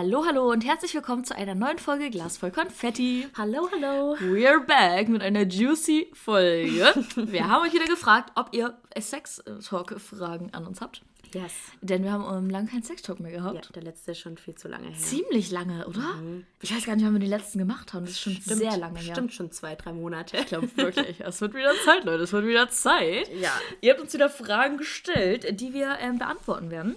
Hallo, hallo und herzlich willkommen zu einer neuen Folge Glas voll Konfetti. Hallo, hallo. We're back mit einer juicy Folge. Wir haben euch wieder gefragt, ob ihr Sex-Talk-Fragen an uns habt. Yes. Denn wir haben lange keinen Sex-Talk mehr Ja, gehabt. der letzte ist schon viel zu lange her. Ziemlich lange, oder? Ich weiß gar nicht, wann wir die letzten gemacht haben. Das ist schon Stimmt, sehr lange her. Stimmt schon zwei, drei Monate. Ich glaube wirklich, es wird wieder Zeit, Leute. Es wird wieder Zeit. Ja. Ihr habt uns wieder Fragen gestellt, die wir ähm, beantworten werden.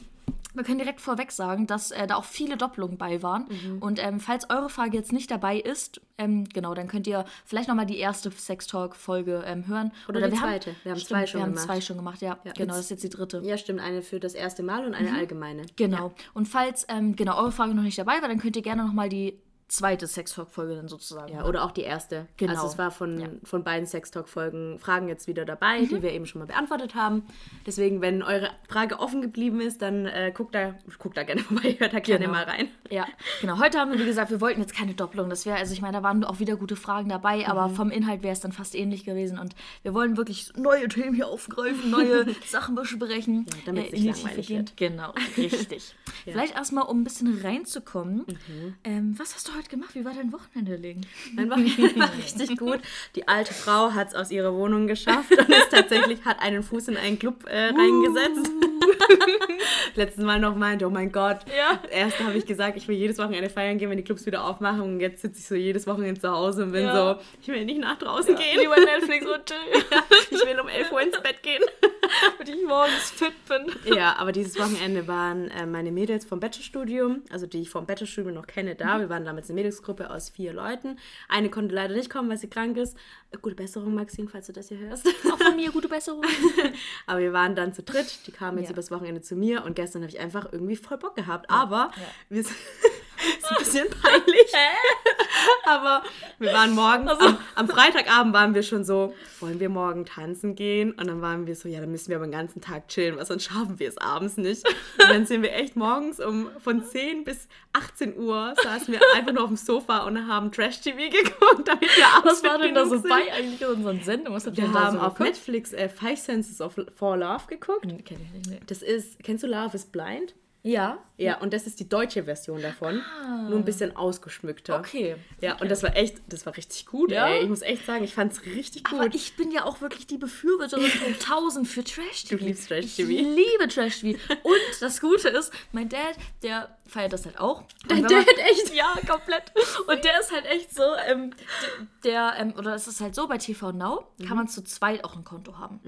Wir können direkt vorweg sagen, dass äh, da auch viele Doppelungen bei waren. Mhm. Und ähm, falls eure Frage jetzt nicht dabei ist, ähm, genau, dann könnt ihr vielleicht nochmal die erste Sex-Talk-Folge ähm, hören. Oder die wir zweite. Wir haben stimmt, zwei schon Wir haben gemacht. zwei schon gemacht, ja. Ja, genau, das ist jetzt die dritte. Ja, stimmt. Eine für das erste Mal und eine allgemeine. Genau. Und falls ähm, genau eure Frage noch nicht dabei war, dann könnt ihr gerne nochmal die zweite Sex-Talk-Folge dann sozusagen Ja, oder auch die erste. Genau. Also es war von, Ja. von beiden Sextalk-Folgen Fragen jetzt wieder dabei, die wir eben schon mal beantwortet haben. Deswegen, wenn eure Frage offen geblieben ist, dann äh, guckt, da, guckt da gerne vorbei, hört da gerne Genau. mal rein. Ja, genau. Heute haben wir, wie gesagt, wir wollten jetzt keine Doppelung. Das wäre, also ich meine, da waren auch wieder gute Fragen dabei, aber Mhm. vom Inhalt wäre es dann fast ähnlich gewesen. Und wir wollen wirklich neue Themen hier aufgreifen, neue Sachen besprechen. Ja, damit es in nicht langweilig gehen. Genau, richtig. Vielleicht erstmal, um ein bisschen reinzukommen. Mhm. Ähm, was hast du heute gemacht? Wie war dein Wochenende, Legen? Mein Wochenende war richtig gut. Die alte Frau hat es aus ihrer Wohnung geschafft und ist tatsächlich, hat einen Fuß in einen Club äh, reingesetzt. Letztes Mal noch meinte, oh mein Gott. Ja. Erst habe ich gesagt, ich will jedes Wochenende feiern gehen, wenn die Clubs wieder aufmachen. Und jetzt sitze ich so jedes Wochenende zu Hause und bin Ja. so, ich will nicht nach draußen gehen. Lieber Netflix und chill, Ich will um 11 Uhr ins Bett gehen. damit ich morgens fit bin. Ja, aber dieses Wochenende waren äh, meine Mädels vom Bachelorstudium, also die ich vom Bachelorstudium noch kenne, da. Wir waren damals eine Mädelsgruppe aus vier Leuten. Eine konnte leider nicht kommen, weil sie krank ist. Äh, Gute Besserung, Maxine, falls du das hier hörst. Auch von mir gute Besserung. Aber wir waren dann zu dritt. Die kamen jetzt Ja. übers Wochenende zu mir und gestern habe ich einfach irgendwie voll Bock gehabt. Aber wir sind, ist ein bisschen peinlich. Aber wir waren morgens, Also am, am Freitagabend waren wir schon so, wollen wir morgen tanzen gehen? Und dann waren wir so, ja, dann müssen wir aber den ganzen Tag chillen, weil sonst schaffen wir es abends nicht. Und dann sind wir echt morgens um von 10 bis 18 Uhr saßen wir einfach nur auf dem Sofa und haben Trash-TV geguckt, damit wir abends Was war denn da so sind. bei eigentlich in unseren Sendungen? Was habt Wir haben so auf geguckt? Netflix äh, Five Senses of for Love geguckt. Kenn ich nicht, nee. Das ist, kennst du Love is Blind? Ja. Ja, und das ist die deutsche Version davon. Nur ein bisschen ausgeschmückter. Ah. Okay. Ja, und das war echt, das war richtig gut, Ja? ey. Ich muss echt sagen, ich fand's richtig gut. Aber ich bin ja auch wirklich die Befürworterin von 1000 für Trash-TV. Du liebst Trash-TV. Ich liebe Trash-TV. Und das Gute ist, mein Dad, der feiert das halt auch. Dein wenn man- Dad echt? Ja, komplett. Und der ist halt echt so, ähm, der, ähm, oder es ist halt so, bei TV Now Mhm. kann man zu zweit auch ein Konto haben.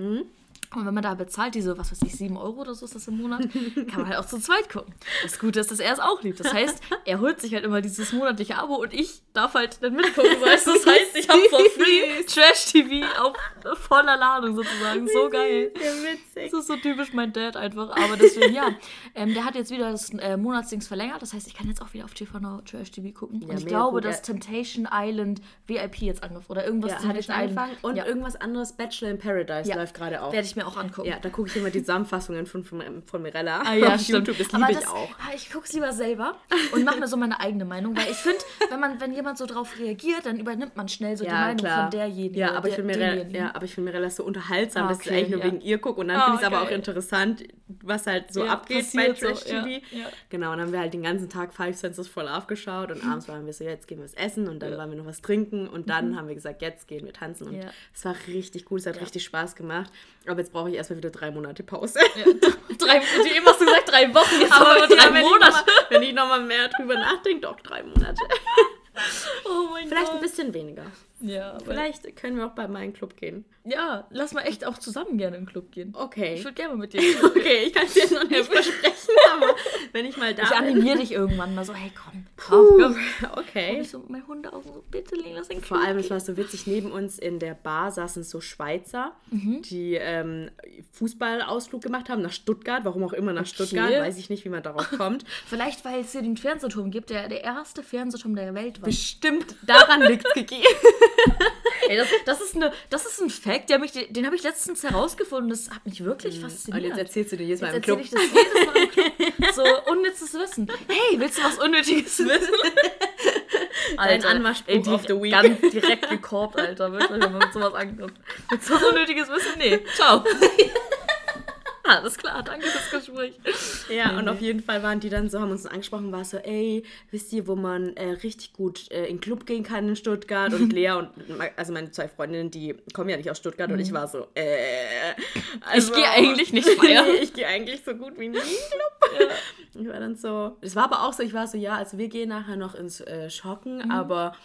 Und wenn man da bezahlt, diese, was weiß ich, 7 Euro oder so ist das im Monat, kann man halt auch zu zweit gucken. Das Gute ist, dass er es auch liebt. Das heißt, er holt sich halt immer dieses monatliche Abo und ich darf halt dann mitgucken. Weißt? Das heißt, ich habe for free Trash-TV auf voller Ladung sozusagen. So geil. Witzig. Das ist so typisch mein Dad einfach. Aber deswegen, ja. Ähm, der hat jetzt wieder das äh, Monatsdings verlängert. Das heißt, ich kann jetzt auch wieder auf TV Now Trash TV gucken. Ja, und ich glaube, gut, dass ja. Temptation Island VIP jetzt angefangen Oder irgendwas Ja, Temptation Island. Und ja. irgendwas anderes, Bachelor in Paradise Ja. läuft gerade auch. Werde ich mir auch angucken. Ja, da gucke ich immer die Zusammenfassungen von, von, von Mirella Ah, ja, auf stimmt. YouTube. Das liebe ich das- auch. ah, Ich gucke es lieber selber und mache mir so meine eigene Meinung, weil ich finde, wenn man, wenn jemand so drauf reagiert, dann übernimmt man schnell so die Meinung von derjenigen. Ja, aber ich der- finde Mirella, demjenigen. ja, aber ich finde Mirella so unterhaltsam, Ah, dass ich okay, eigentlich nur ja. wegen ihr gucke. Und dann Ah, finde ich es aber auch interessant, was halt so Ja, abgeht bei passiert so, Trash TV. ja. Genau, und dann haben wir halt den ganzen Tag Five Senses for Love geschaut und abends waren wir so, jetzt gehen wir was essen und dann waren wir noch was trinken und dann haben wir gesagt, jetzt gehen wir tanzen. Und Mhm. Es war richtig gut, es hat richtig Spaß gemacht. Aber jetzt brauche ich erstmal wieder drei Monate Pause. Drei, wie eben hast du gesagt, drei Wochen, jetzt Aber drei wenn, Monate. Ich mal, wenn ich nochmal mehr drüber nachdenke, doch drei Monate. Oh mein Vielleicht Gott. ein bisschen weniger. Ja, Vielleicht können wir auch bei meinem Club gehen. Ja, lass mal echt auch zusammen gerne in den Club gehen. Okay. Ich würde gerne mal mit dir. Okay, ich kann es dir noch nicht versprechen, aber wenn ich mal da Ich bin. animiere dich irgendwann mal so, hey komm, komm, komm. Okay. Ich so, mein Hundeaugen so, bitte Lena, lass den Vor Club allem, es war so witzig, neben uns in der Bar saßen so Schweizer, Mhm. die ähm, Fußballausflug gemacht haben nach Stuttgart. Warum auch immer nach Stuttgart, weiß ich nicht, wie man darauf kommt. Vielleicht, weil es hier den Fernsehturm gibt, der der erste Fernsehturm der Welt war. Bestimmt daran liegt es gegeben. Ey, das, das, ist eine, das ist ein Fact, der mich, den habe ich letztens herausgefunden. Das hat mich wirklich fasziniert. Und jetzt erzählst du dir jedes Mal im Jetzt Club. erzähle ich das jedes Mal im Club. So unnützes Wissen. Hey, willst du was Unnötiges wissen? Dein Anmachspruch ey, die- of the week. Ganz direkt gekorbt, Alter. Wirklich, wenn man mit sowas ankommt. Willst du was Unnötiges wissen? Nee. Ciao. Alles klar, danke fürs Gespräch. Ja, und auf jeden Fall waren die dann so, haben uns angesprochen, war so, ey, wisst ihr, wo man äh, richtig gut äh, in den Club gehen kann in Stuttgart? Und Lea und, also meine zwei Freundinnen, die kommen ja nicht aus Stuttgart und ich war so, äh, also, Mhm. gehe eigentlich nicht feiern. Nee, ich gehe eigentlich so gut wie nie in den Club. Ich war dann so, es war aber auch so, ich war so, ja, also wir gehen nachher noch ins äh, Schocken, aber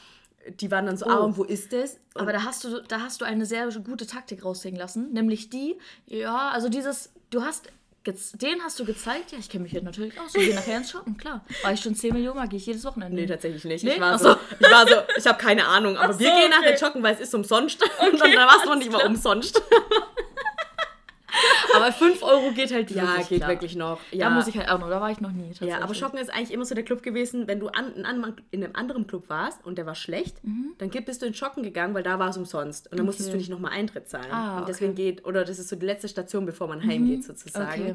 die waren dann so, ah. Oh. und wo ist das? Und Aber da hast du, da hast du eine sehr gute Taktik raushängen lassen, nämlich die, ja, also dieses, du hast, den hast du gezeigt, ja, ich kenne mich hier natürlich aus, wir gehen nachher ins Shoppen, klar. War ich schon 10 Millionen Mal, gehe ich jedes Wochenende. Nee, tatsächlich nicht. Nee? Ich war so, so. ich war so, ich habe keine Ahnung, aber Ach wir so, gehen nachher okay. joggen, weil es ist umsonst. und dann war es noch nicht mal klar. umsonst. Aber 5 Euro geht halt Ja, wirklich geht klar. wirklich noch. Da Ja. muss ich halt auch noch, da war ich noch nie. ja, aber. Schocken ist eigentlich immer so der Club gewesen, wenn du an, in, einem- in einem anderen Club warst und der war schlecht, dann ge- bist du in Schocken gegangen, weil da war es umsonst. Und dann musstest du nicht nochmal Eintritt zahlen. Ah, und deswegen geht, oder das ist so die letzte Station, bevor man heimgeht sozusagen. Okay,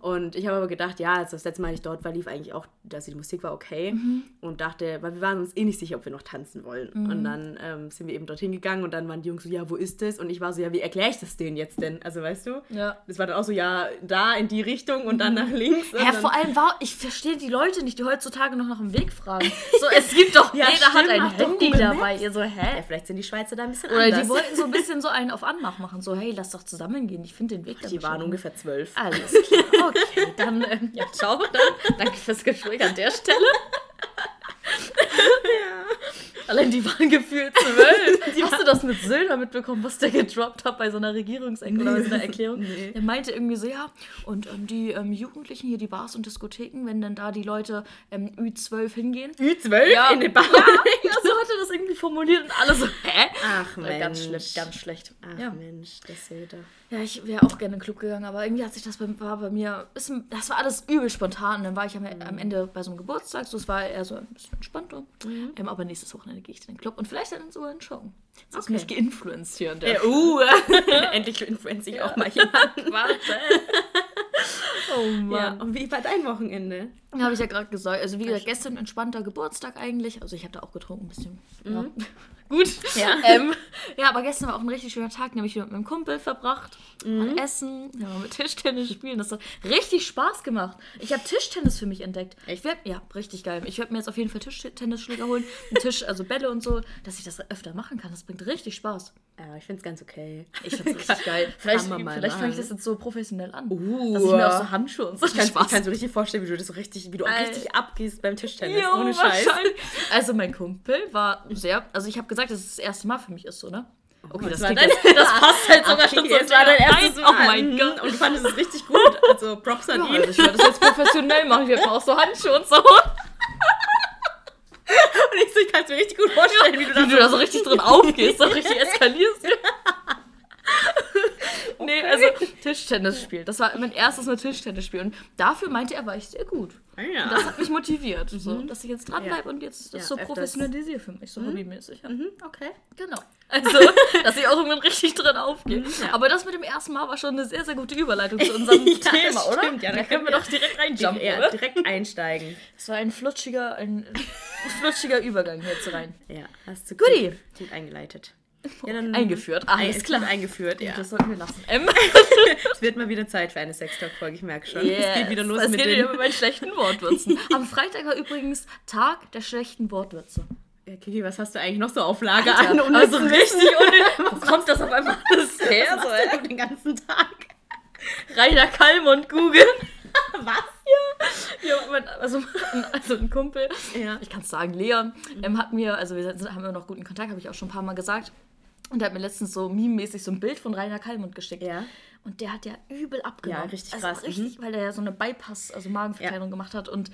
Und ich habe aber gedacht, ja, also das letzte Mal, als ich dort war, lief eigentlich auch, dass die Musik war okay. Und dachte, weil wir waren uns eh nicht sicher, ob wir noch tanzen wollen. Und dann ähm, sind wir eben dorthin gegangen und dann waren die Jungs so, ja, wo ist das? Und ich war so, ja, wie erkläre ich das denen jetzt denn? Also weißt du? Ja. Das war dann auch so, ja, da in die Richtung und dann nach links. Ja, vor allem war, ich verstehe die Leute nicht, die heutzutage noch nach dem Weg fragen. So, es gibt doch, Ja, jeder hat stimmt, ein mach doch Handy dabei. Ihr so, ja, hä? vielleicht sind die Schweizer da ein bisschen Oder anders. die wollten so ein bisschen so einen auf Anmach machen. So, hey, lass doch zusammen gehen. Ich finde den Weg dann die waren ungefähr zwölf. Alles klar. Okay, dann, ähm, ja, ciao. Dann, danke fürs Gespräch an der Stelle. Allein die waren gefühlt zwölf. Hast du das mit Söder mitbekommen, was der gedroppt hat bei so einer Regierungsecke oder bei so einer Erklärung? Nee. Der meinte irgendwie so, ja, und ähm, die ähm, Jugendlichen hier, die Bars und Diskotheken, wenn dann da die Leute ähm, Ü12 hingehen. Ü12 Ja. in den Bar. Ja, ja, so hat er das irgendwie formuliert und alle so, hä? Ach Ja, Ganz Mensch. schlecht, ganz schlecht. Ach ja. Mensch, das Söder. Ja, ich wäre auch gerne in den Club gegangen, aber irgendwie hat sich das bei, war bei mir, ist, das war alles übel spontan. Und dann war ich am, am Ende bei so einem Geburtstag, so es war eher so ein bisschen entspannter. Ähm, aber nächstes Wochenende gehe ich in den Club und vielleicht dann sogar in Show. Das ist Okay. mich geinfluenced hier und der. Ja, uh, endlich influenze ich auch mal jemanden. Warte. Oh Ja, Mann. und wie war dein Wochenende? Ja. Habe ich ja gerade gesagt. Also wie gesagt, gestern entspannter Geburtstag eigentlich. Also ich habe da auch getrunken ein bisschen. Ja. Gut. Ja. Ähm, ja, aber gestern war auch ein richtig schöner Tag, nämlich mit meinem Kumpel verbracht. Mal essen, ja, mit Tischtennis spielen. Das hat richtig Spaß gemacht. Ich habe Tischtennis für mich entdeckt. Ich werd, ja, richtig geil. Ich werde mir jetzt auf jeden Fall Tischtennisschläger holen. Einen Tisch, also Bälle und so, dass ich das öfter machen kann. Das bringt richtig Spaß. Ja, ich finde es ganz okay. Ich finde es richtig geil. Vielleicht, fange ich das jetzt so professionell an. Uh. dass ich mir auch so Handschuhe und so Ich kann, ich kann so richtig vorstellen, wie du das so richtig, wie du Alter. richtig abgehst beim Tischtennis. Jo, ohne Scheiß. Also mein Kumpel war sehr, also ich habe gesagt, dass es das erste Mal für mich ist, so, ne? Okay, das, klingt dein- das passt halt sogar Okay, schon so. es war dein erstes Nein, Mal. Oh mein Mhm. Gott. Und du fandest es richtig gut. Also Props an Ja, ihn. also ich werde das jetzt professionell machen. Ich werde auch so Handschuhe und so. Und ich, so, ich kann es mir richtig gut vorstellen, wie du Wie du da so richtig drin aufgehst, so richtig eskalierst. Nee, also Tischtennis spielen. Das war mein erstes Mal Tischtennis spielen. Und dafür meinte er, war ich sehr gut. Ah, ja. Und das hat mich motiviert, so, dass ich jetzt dranbleibe und jetzt das Ja, so professionalisiere für mich, so hobbymäßig. Ja. Mhm, okay. Genau. Also, dass ich auch irgendwann richtig drin aufgehe. ja. Aber das mit dem ersten Mal war schon eine sehr, sehr gute Überleitung zu unserem Ja, Thema, das oder? stimmt, ja, da da können wir doch direkt reinjumpen, Ja, direkt einsteigen. Es war ein flutschiger, ein flutschiger Übergang jetzt rein. Ja, hast du gut, gut eingeleitet. Ja, Eingeführt, alles Alles klar. Eingeführt, ja. Das sollten wir lassen. Ähm, Es wird mal wieder Zeit für eine Sextalk-Folge, ich merke schon. yes. Es geht wieder los es mit geht den... wieder mit meinen schlechten Wortwürzen. Am Freitag war übrigens Tag der schlechten Wortwürze. Ja, Kiki, was hast du eigentlich noch so auf Lager Alter, an? also unnützen richtig unnötig. Wo kommt das auf einmal alles Was her? machst So, denn den ganzen Tag? Rainer Kalmund googeln. Was? Ja, mein, also, also ein Kumpel, Ja. ich kann es sagen, Leon, ähm, hat mir, also wir sind, haben immer noch guten Kontakt, habe ich auch schon ein paar Mal gesagt. Und der hat mir letztens so meme-mäßig so ein Bild von Rainer Kalmund geschickt. Ja. Und der hat ja übel abgenommen. Ja, richtig also krass, mhm. Richtig, weil der ja so eine Bypass, also Magenverkleidung gemacht hat. Und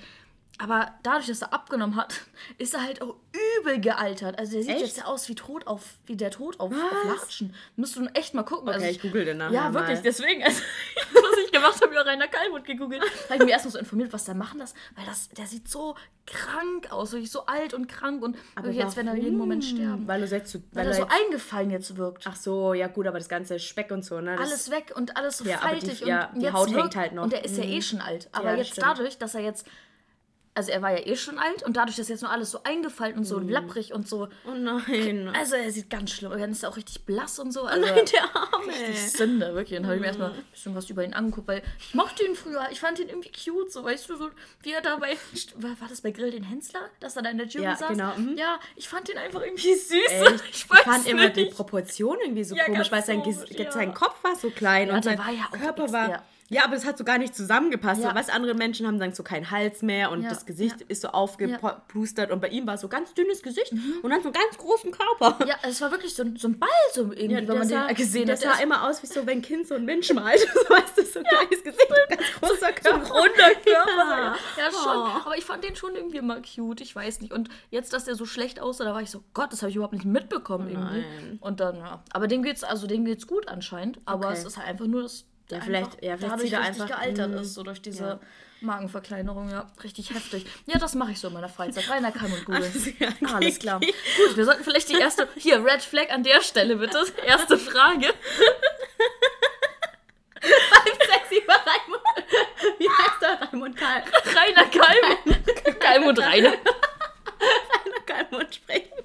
aber dadurch, dass er abgenommen hat, ist er halt auch übel gealtert. Also der sieht Echt? jetzt ja aus wie tot auf, wie der Tod auf, auf? Latschen. Müsst du echt mal gucken. Okay, also ich google den nachher Ja, wirklich, mal. deswegen. Also, was ich gemacht habe, über Rainer Kalmund gegoogelt. Da habe ich mich erstmal so informiert, was der machen das, weil das, der sieht so krank aus, wirklich so alt und krank und jetzt, wenn er jeden Moment sterben. Weil, du jetzt, weil, weil er so eingefallen jetzt wirkt. Ach so, ja gut, aber das ganze Speck und so, ne? alles weg und alles so ja, faltig. Die, ja, und die Haut hängt halt noch. Und er ist ja eh schon alt. Aber jetzt dadurch, dass er jetzt also er war ja eh schon alt und dadurch ist jetzt nur alles so eingefallen und so mhm. lapprig und so. Oh nein. Also er sieht ganz schlimm aus. Dann ist er auch richtig blass und so. Also oh nein, der Arme. Richtig Sünde, wirklich. Dann habe ich mir erstmal ein bisschen was über ihn angeguckt, weil ich mochte ihn früher. Ich fand ihn irgendwie cute, so weißt du, so wie er dabei. War, war das bei Grill den Hensler, dass er da in der Jury ja, saß? Genau. Mhm. Ja, ich fand ihn einfach irgendwie süß. Echt? Ich, ich fand nicht. immer die Proportionen irgendwie so ja, komisch, weil sein, ja. sein Kopf war so klein ja, und sein war Körper war. Ja, aber es hat so gar nicht zusammengepasst. Ja. Weißt, andere Menschen haben dann so keinen Hals mehr und ja. das Gesicht ja. ist so aufgeplustert und bei ihm war so ganz dünnes Gesicht mhm. und dann so einen ganz großen Körper. Ja, es war wirklich so, so ein Ball, so irgendwie, wenn man sah, den gesehen hat. Das sah immer aus wie so, wenn ein Kind so ein Mensch malt. so, weißt du, so ein kleines Gesicht, ein ganz großer Körper. So ein runder Körper. ja, schon. Oh. Aber ich fand den schon irgendwie immer cute, ich weiß nicht. Und jetzt, dass der so schlecht aussah, da war ich so, Gott, das habe ich überhaupt nicht mitbekommen irgendwie. Nein. Und dann, ja. Aber dem geht's, also dem geht's gut anscheinend. Aber okay. es ist halt einfach nur das ja, vielleicht, ja, vielleicht dadurch richtig einfach, gealtert ist, so durch diese ja. Magenverkleinerung, ja, richtig heftig. Ja, das mache ich so in meiner Freizeit. Rainer kann und googeln. Alles, ja, okay. Alles klar. Gut, wir sollten vielleicht die erste, hier, Red Flag an der Stelle bitte. Erste Frage. sexy war Raimund. Wie heißt der Raimund Karl? Rainer Kalmund. Kalmund Rainer. Rainer Kalmund sprechen.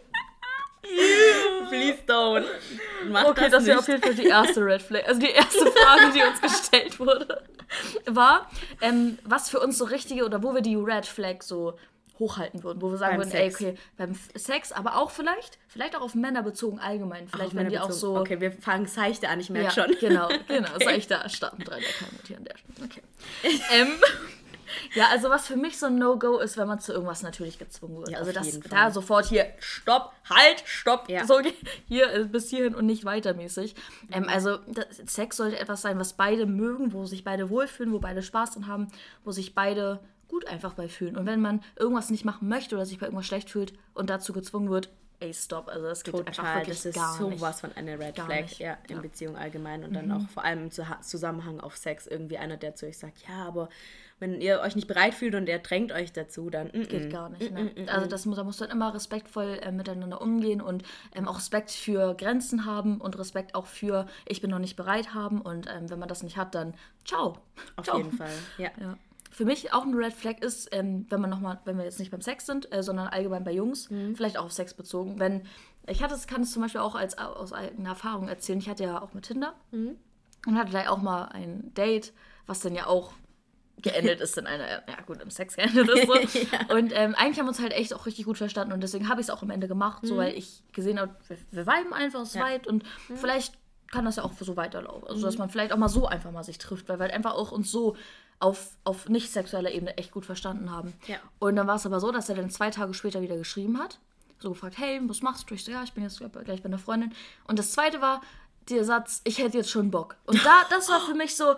Please don't. Mach okay, das, das wäre auf jeden Fall die erste Red Flag. Also die erste Frage, die uns gestellt wurde, war, ähm, was für uns so richtige oder wo wir die Red Flag so hochhalten würden, wo wir sagen beim würden, Sex. ey, okay, beim Sex, aber auch vielleicht, vielleicht auch auf Männer bezogen allgemein. Vielleicht, wenn die auch so. Okay, wir fangen seichte an, ich merke ja, schon. Genau, genau, okay. seichte starten drei der hier an der Stelle. Okay. ähm, ja, also was für mich so ein No-Go ist, wenn man zu irgendwas natürlich gezwungen wird. Ja, also das da sofort hier, stopp, halt, stopp, ja. so hier äh, bis hierhin und nicht weitermäßig. Ähm, mhm. also das, Sex sollte etwas sein, was beide mögen, wo sich beide wohlfühlen, wo beide Spaß dran haben, wo sich beide gut einfach bei fühlen. Und wenn man irgendwas nicht machen möchte oder sich bei irgendwas schlecht fühlt und dazu gezwungen wird, ey, stopp. Also das geht Total, einfach wirklich das ist gar sowas von einer Red Flag, nicht. ja, in ja. Beziehung allgemein und dann mhm. auch vor allem im Zusammenhang auf Sex irgendwie einer, der zu euch sagt, ja, aber wenn ihr euch nicht bereit fühlt und er drängt euch dazu, dann mm, geht gar nicht. Ne? Mm, also das muss, da muss dann immer respektvoll äh, miteinander umgehen und ähm, auch Respekt für Grenzen haben und Respekt auch für ich bin noch nicht bereit haben und ähm, wenn man das nicht hat, dann ciao. Auf ciao. jeden Fall, ja. ja. Für mich auch ein Red Flag ist, ähm, wenn man noch mal, wenn wir jetzt nicht beim Sex sind, äh, sondern allgemein bei Jungs, mhm. vielleicht auch auf Sex bezogen, wenn ich hatte es, kann es zum Beispiel auch als aus eigener Erfahrung erzählen. Ich hatte ja auch mit Tinder mhm. und hatte da auch mal ein Date, was dann ja auch geendet ist in einer, ja gut, im Sex geendet ist so. ja. Und ähm, eigentlich haben wir uns halt echt auch richtig gut verstanden und deswegen habe ich es auch am Ende gemacht, mhm. so weil ich gesehen habe, wir, wir weiben einfach so ja. weit und vielleicht kann das ja auch so weiterlaufen. Also, dass mhm. man vielleicht auch mal so einfach mal sich trifft, weil wir halt einfach auch uns so auf, auf nicht sexueller Ebene echt gut verstanden haben. Ja. Und dann war es aber so, dass er dann zwei Tage später wieder geschrieben hat. So gefragt, hey, was machst du? Ich so, ja, ich bin jetzt gleich bei einer Freundin. Und das zweite war der Satz, ich hätte jetzt schon Bock. Und da, das war für mich so,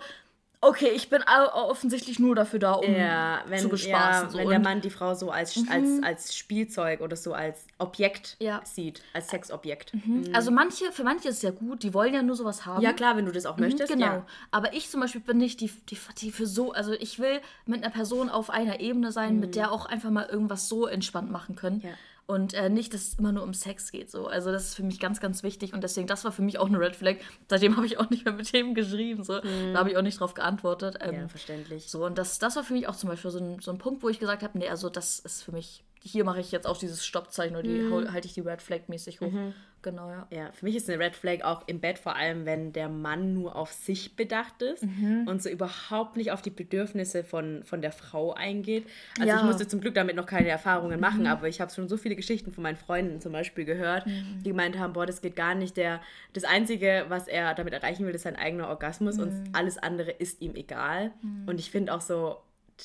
okay, ich bin offensichtlich nur dafür da, um ja, wenn, zu bespaßen. Ja, so. wenn der Mann die Frau so als, mhm. als, als Spielzeug oder so als Objekt ja. sieht, als Sexobjekt. Mhm. Mhm. Also manche, für manche ist es ja gut, die wollen ja nur sowas haben. Ja klar, wenn du das auch mhm, möchtest. Genau. Aber ich zum Beispiel bin nicht die, die, die für so, also ich will mit einer Person auf einer Ebene sein, mit mhm. der auch einfach mal irgendwas so entspannt machen können. Und äh, nicht, dass es immer nur um Sex geht. So. Also das ist für mich ganz, ganz wichtig und deswegen, das war für mich auch eine Red Flag. Seitdem habe ich auch nicht mehr mit dem geschrieben. So. Mhm. Da habe ich auch nicht drauf geantwortet. Ähm, ja, verständlich. So, und das, das war für mich auch zum Beispiel so ein, so ein Punkt, wo ich gesagt habe, nee, also das ist für mich, hier mache ich jetzt auch dieses Stoppzeichen oder die, mhm. halte ich die Red Flag mäßig hoch. Mhm. Genau, ja. Ja, für mich ist eine Red Flag auch im Bett, vor allem wenn der Mann nur auf sich bedacht ist mhm. und so überhaupt nicht auf die Bedürfnisse von, von der Frau eingeht. Also ja. ich musste zum Glück damit noch keine Erfahrungen machen, mhm. aber ich habe schon so viele Geschichten von meinen Freunden zum Beispiel gehört, mhm. die gemeint haben, boah, das geht gar nicht. Der, das Einzige, was er damit erreichen will, ist sein eigener Orgasmus und alles andere ist ihm egal. Und ich finde auch so,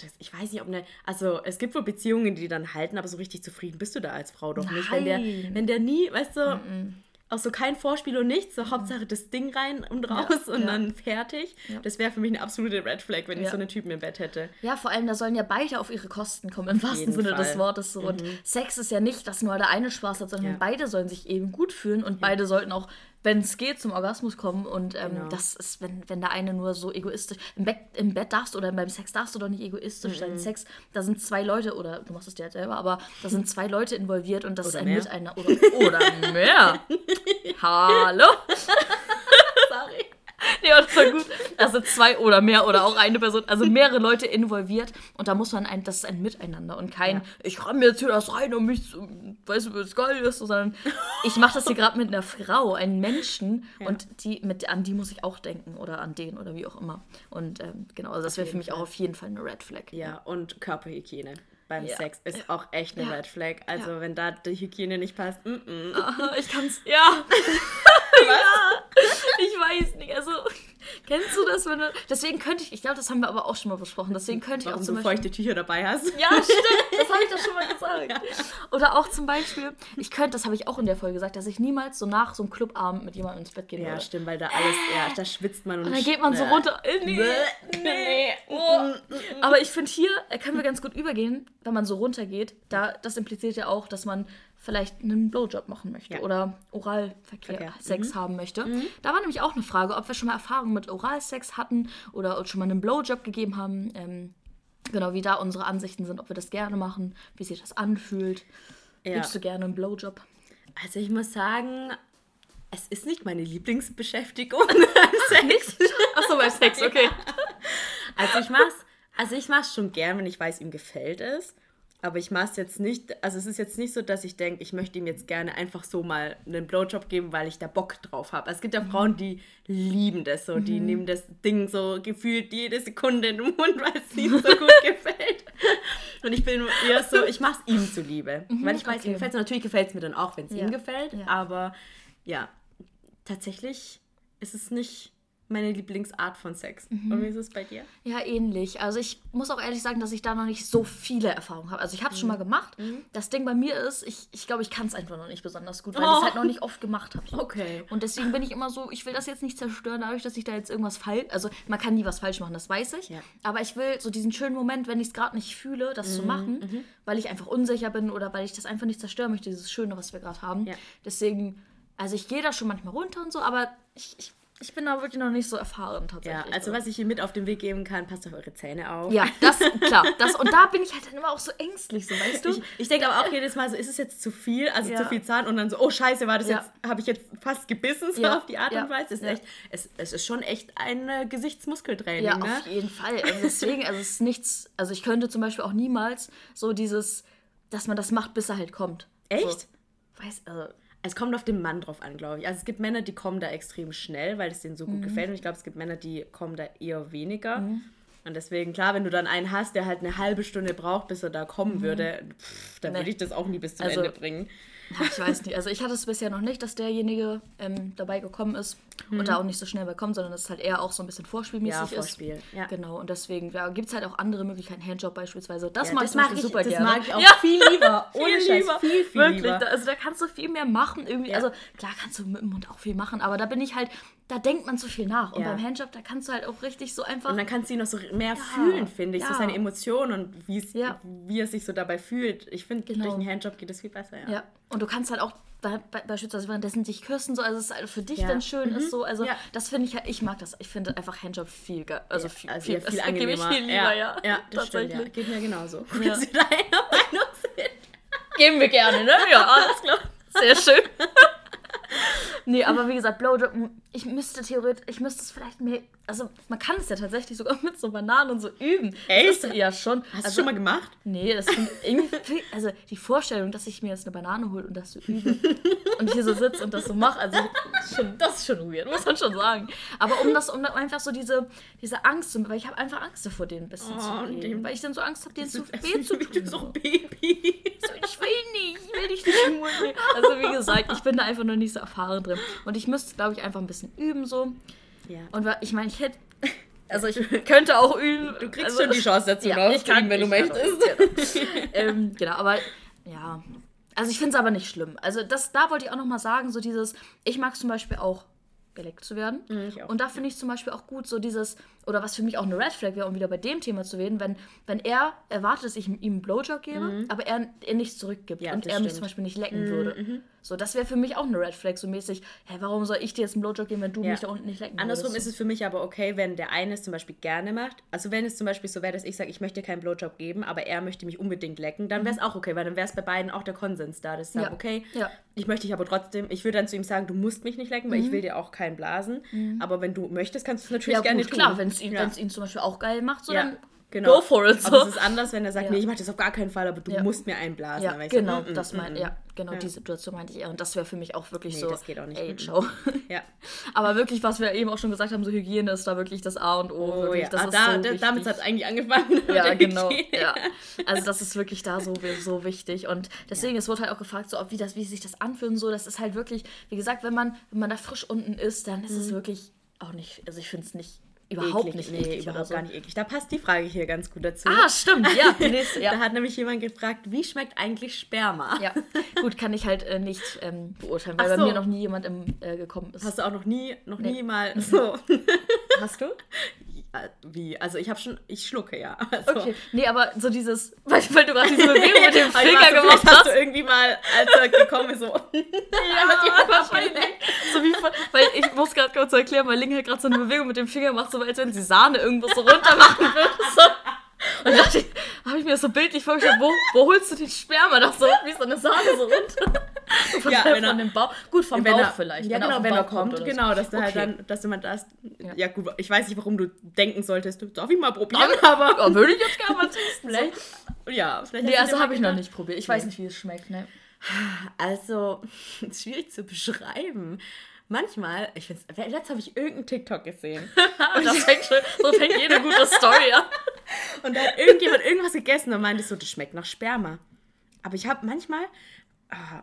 das, ich weiß nicht, ob eine, also es gibt wohl Beziehungen, die dann halten, aber so richtig zufrieden bist du da als Frau doch Nein. nicht. Wenn der, wenn der nie, weißt du, mm -mm. auch so kein Vorspiel und nichts, so Hauptsache das Ding rein und raus ja, und ja. dann fertig. Ja. Das wäre für mich eine absolute Red Flag, wenn ich so einen Typen im Bett hätte. Ja, vor allem, da sollen ja beide auf ihre Kosten kommen, im wahrsten Sinne Fall. des Wortes. So. Mhm. Und Sex ist ja nicht, dass nur der eine Spaß hat, sondern beide sollen sich eben gut fühlen und beide sollten auch wenn es geht, zum Orgasmus kommen. Und ähm, Genau. das ist, wenn, wenn der eine nur so egoistisch. Im Bett, Im Bett darfst oder beim Sex darfst du doch nicht egoistisch Mhm. sein. Sex, da sind zwei Leute, oder du machst es dir halt selber, aber da sind zwei Leute involviert und das ist Oder ein mehr. Miteinander. Oder, oder mehr. Hallo? Ja, das war gut. Also zwei oder mehr oder auch eine Person, also mehrere Leute involviert und da muss man ein, das ist ein Miteinander und kein, Ja. ich ramm jetzt hier das rein und mich, zu- weißt du, was geil ist, sondern ich mache das hier gerade mit einer Frau, einem Menschen und die, mit, an die muss ich auch denken oder an den oder wie auch immer. Und ähm, genau, also das wäre für mich Fall. auch auf jeden Fall eine Red Flag. Ja, und Körperhygiene beim Ja. Sex ist auch echt eine Ja. Red Flag. Also Ja. wenn da die Hygiene nicht passt, mm -mm. Aha, Ich kann's. Ja. ja. Ich weiß nicht. Also, kennst du das, wenn du. Deswegen könnte ich. Ich glaube, das haben wir aber auch schon mal besprochen. Deswegen könnte ich warum auch du zum Beispiel. feuchte Tücher dabei hast. Ja, stimmt. Das habe ich doch schon mal gesagt. Oder auch zum Beispiel, ich könnte, das habe ich auch in der Folge gesagt, dass ich niemals so nach so einem Clubabend mit jemandem ins Bett gehen Ja, würde. stimmt, weil da alles, ja, da schwitzt man und, Und dann geht man so runter. Äh, Nee, Bäh. nee. Oh. Aber ich finde, hier äh, können wir ganz gut übergehen, wenn man so runtergeht. Da, das impliziert ja auch, dass man vielleicht einen Blowjob machen möchte Ja. oder Oralverkehr, Verkehr. Sex haben möchte. Da war nämlich auch eine Frage, ob wir schon mal Erfahrungen mit Oralsex hatten oder schon mal einen Blowjob gegeben haben. Ähm, genau, wie da unsere Ansichten sind, ob wir das gerne machen, wie sich das anfühlt. Ja. Gibst du gerne einen Blowjob? Also ich muss sagen, es ist nicht meine Lieblingsbeschäftigung. Sex. Achso, beim Sex, okay. Also ich mach's, also ich mach's schon gern, wenn ich weiß, ihm gefällt es. Aber ich mach's jetzt nicht, also es ist jetzt nicht so, dass ich denke, ich möchte ihm jetzt gerne einfach so mal einen Blowjob geben, weil ich da Bock drauf habe. Also es gibt ja Frauen, die lieben das so, die nehmen das Ding so gefühlt jede Sekunde in den Mund, weil es ihnen so gut gefällt. Und ich bin eher so, ich mach's ihm zuliebe. weil ich weiß, okay. ihm gefällt Natürlich gefällt es mir dann auch, wenn es Ja. ihm gefällt. Ja. Aber ja, tatsächlich ist es nicht meine Lieblingsart von Sex. Und wie ist es bei dir? Ja, ähnlich. Also ich muss auch ehrlich sagen, dass ich da noch nicht so viele Erfahrungen habe. Also ich habe es schon mal gemacht. Das Ding bei mir ist, ich glaube, ich, glaub, ich kann es einfach noch nicht besonders gut, weil ich Oh. es halt noch nicht oft gemacht habe. Okay. Und deswegen bin ich immer so, ich will das jetzt nicht zerstören, dadurch, dass ich da jetzt irgendwas falsch. Also man kann nie was falsch machen, das weiß ich. Ja. Aber ich will so diesen schönen Moment, wenn ich es gerade nicht fühle, das zu machen, weil ich einfach unsicher bin oder weil ich das einfach nicht zerstören möchte, dieses Schöne, was wir gerade haben. Ja. Deswegen, also ich gehe da schon manchmal runter und so, aber ich, ich, ich bin da wirklich noch nicht so erfahren tatsächlich. Ja, also was ich hier mit auf den Weg geben kann, passt auf eure Zähne auf. Ja, das, klar. Das, und da bin ich halt dann immer auch so ängstlich, so, weißt du? Ich, ich denke aber auch jedes Mal so, ist es jetzt zu viel, also Ja. zu viel Zahn und dann so, oh scheiße, war das Ja. jetzt, habe ich jetzt fast gebissen, so Ja. auf die Art und Weise. Es ist, echt, es, es ist schon echt ein äh, Gesichtsmuskeltraining, ja, ne? auf jeden Fall. Also deswegen, also es ist nichts, also ich könnte zum Beispiel auch niemals so dieses, dass man das macht, bis er halt kommt. Echt? So, weiß, also, Es kommt auf den Mann drauf an, glaube ich. Also es gibt Männer, die kommen da extrem schnell, weil es denen so gut Mhm. gefällt. Und ich glaube, es gibt Männer, die kommen da eher weniger. Und deswegen, klar, wenn du dann einen hast, der halt eine halbe Stunde braucht, bis er da kommen würde, pff, dann Mhm. Nee. würde ich das auch nie bis zum Also, Ende bringen. Ja, ich weiß nicht. Also ich hatte es bisher noch nicht, dass derjenige ähm, dabei gekommen ist und da auch nicht so schnell bekommt, sondern dass es halt eher auch so ein bisschen vorspielmäßig Mhm. Ja, ist. Vorspiel, ja. Genau, und deswegen ja, gibt es halt auch andere Möglichkeiten, Handjob beispielsweise. Das Ja, mag das ich mag ich- super das gerne. mag ich auch ja. viel lieber. Ohne viel lieber. viel, viel Wirklich, lieber. Da, also da kannst du viel mehr machen. Irgendwie. Also klar kannst du mit dem Mund auch viel machen, aber da bin ich halt, da denkt man zu viel nach. Und Ja. beim Handjob, da kannst du halt auch richtig so einfach. Und dann kannst du ihn noch so mehr fühlen, finde ich. So ja. seine Emotionen und Ja. wie er sich so dabei fühlt. Ich finde, Genau. durch einen Handjob geht es viel besser, ja. ja, und du kannst halt auch be be beispielsweise währenddessen dich küssen, so, also es ist halt für dich Ja. dann schön ist so. Also Ja. das finde ich halt, ich mag das. Ich finde einfach Handjob viel geil. Also viel, also viel, ja, viel das gebe ich angenehmer. viel lieber, ja. ja das stimmt, ja. Tatsächlich. Geht mir genauso. Ja. Dass wir da einer Meinung sind. Geben wir gerne, ne? Ja, alles klar. Sehr schön. Nee, aber wie gesagt, Blowjob, ich müsste theoretisch, ich müsste es vielleicht mehr, also man kann es ja tatsächlich sogar mit so Bananen und so üben. Echt? Das ja, schon. Hast also, du schon mal gemacht? Nee, das finde ich irgendwie, also die Vorstellung, dass ich mir jetzt eine Banane hole und das so übe und hier so sitze und das so mache, also das ist schon, das ist schon weird, muss man schon sagen. Aber um das, um einfach so diese, diese Angst zu, weil ich habe einfach Angst davor, den ein bisschen Oh, zu dem- geben, weil ich dann so Angst habe, den zu weh zu tun. so Baby. So, ich will nicht, ich will dich nicht. Also wie gesagt, ich bin da einfach noch nicht so erfahren drin. Und ich müsste, glaube ich, einfach ein bisschen üben so. Ja. Und ich meine, ich hätte, also ich könnte auch üben. Du kriegst also, schon die Chance dazu ja, noch, ich kann, wenn du ich möchtest. ähm, genau, aber ja. Also ich finde es aber nicht schlimm. Also das, da wollte ich auch noch mal sagen, so dieses, ich mag zum Beispiel auch geleckt zu werden. Mhm. Und da finde ich zum Beispiel auch gut, so dieses, oder was für mich auch eine Red Flag wäre, um wieder bei dem Thema zu reden, wenn, wenn er erwartet, dass ich ihm einen Blowjob gebe, aber er, er nichts zurückgibt Mhm. Ja, und er mich stimmt. Mhm, zum Beispiel nicht lecken würde. So, das wäre für mich auch eine Red Flag, so mäßig, hä, warum soll ich dir jetzt einen Blowjob geben, wenn du Ja. mich da unten nicht lecken Andersrum würdest? ist es für mich aber okay, wenn der eine es zum Beispiel gerne macht. Also wenn es zum Beispiel so wäre, dass ich sage, ich möchte keinen Blowjob geben, aber er möchte mich unbedingt lecken, dann wäre es auch okay, weil dann wäre es bei beiden auch der Konsens da. Das ist Ja. okay, ich möchte dich aber trotzdem, ich würde dann zu ihm sagen, du musst mich nicht lecken, weil ich will dir auch keinen blasen. Aber wenn du möchtest, kannst du es natürlich gerne gut, tun. klar, wenn es ihn, ja. ihn zum Beispiel auch geil macht, so ja. dann Genau. go for it. Aber So. es ist anders, wenn er sagt, Ja. nee, ich mache das auf gar keinen Fall, aber du Ja. musst mir einblasen. Ja, genau, mm, mm, das mein, mm. ja, genau Ja. die Situation meinte ich eher. Und das wäre für mich auch wirklich Nee, so. das geht auch nicht. Ey, Mhm. ciao. Ja. Aber wirklich, was wir eben auch schon gesagt haben, so Hygiene ist da wirklich das A und O. Oh, wirklich, ja. das Ah, ist da, so da, damit hat es eigentlich angefangen. Ja, genau. Ja. Also das ist wirklich da so, so wichtig. Und deswegen, es wurde halt auch gefragt, so, ob wie, das, wie sich das anfühlt und so. Das ist halt wirklich, wie gesagt, wenn man, wenn man da frisch unten ist, dann ist es wirklich auch nicht, also ich finde es nicht, überhaupt Eklig. nicht nee, eklig überhaupt oder so. gar nicht eklig. Da passt die Frage hier ganz gut dazu. Ah, stimmt, ja, nächste, Da ja. hat nämlich jemand gefragt, wie schmeckt eigentlich Sperma? Ja, gut, kann ich halt äh, nicht ähm, beurteilen, weil Ach bei so. mir noch nie jemand im, äh, gekommen ist. Hast du auch noch nie, noch Nee. nie mal so. Hast du? Ja, Wie? Also ich habe schon, ich schlucke ja. Also, Okay, nee, aber so dieses, weil, weil du gerade diese Bewegung mit dem Finger weiß, gemacht hast hast. du irgendwie mal, als er gekommen ist, so. Ja, wahrscheinlich. So wie von, weil ich muss gerade kurz erklären, weil halt gerade so eine Bewegung mit dem Finger macht, so als wenn sie Sahne irgendwo so runter machen würde. So. Und da dachte ich, habe ich mir das so bildlich vorgestellt, wo, wo holst du den Sperma doch so, wie so eine Sahne so runter? Von, Ja, von wenn er- dem Bauch. Gut, vom wenn Bauch er, vielleicht. Ja, genau, wenn er Bauch kommt, so. genau, dass du halt Okay. dann, dass du mal das. Ja. Ja. gut, ich weiß nicht, warum du denken solltest, du darf ich mal probieren, aber. Ja, würde ich jetzt gerne mal testen. Vielleicht, ja, vielleicht. Nee, also habe ich noch nicht probiert. Ich weiß Nee. nicht, wie es schmeckt, ne? Also, schwierig zu beschreiben. Manchmal, ich finde letztes habe ich irgendeinen TikTok gesehen. Das fängt schon, so fängt jede gute Story an. Und da hat irgendjemand irgendwas gegessen und meinte so, das schmeckt nach Sperma. Aber ich habe manchmal. Ah,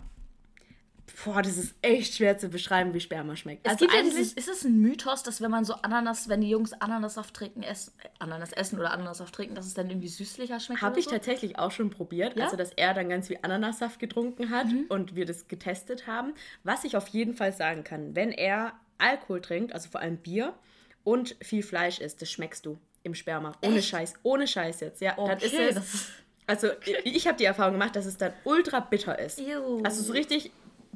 boah, das ist echt schwer zu beschreiben, wie Sperma schmeckt. Es Also gibt ja dieses, ist es ein Mythos, dass wenn man so Ananas, wenn die Jungs Ananassaft trinken, essen, Ananas essen oder Ananassaft trinken, dass es dann irgendwie süßlicher schmeckt? Habe ich so? tatsächlich auch schon probiert. Ja? Also, dass er dann ganz viel Ananassaft getrunken hat Mhm. und wir das getestet haben. Was ich auf jeden Fall sagen kann, wenn er Alkohol trinkt, also vor allem Bier und viel Fleisch isst, das schmeckst du im Sperma. Ohne Echt? Scheiß. Ohne Scheiß jetzt. Ja, dann ist Okay, es. Also, ich habe die Erfahrung gemacht, dass es dann ultra bitter ist. Ew. Also, so richtig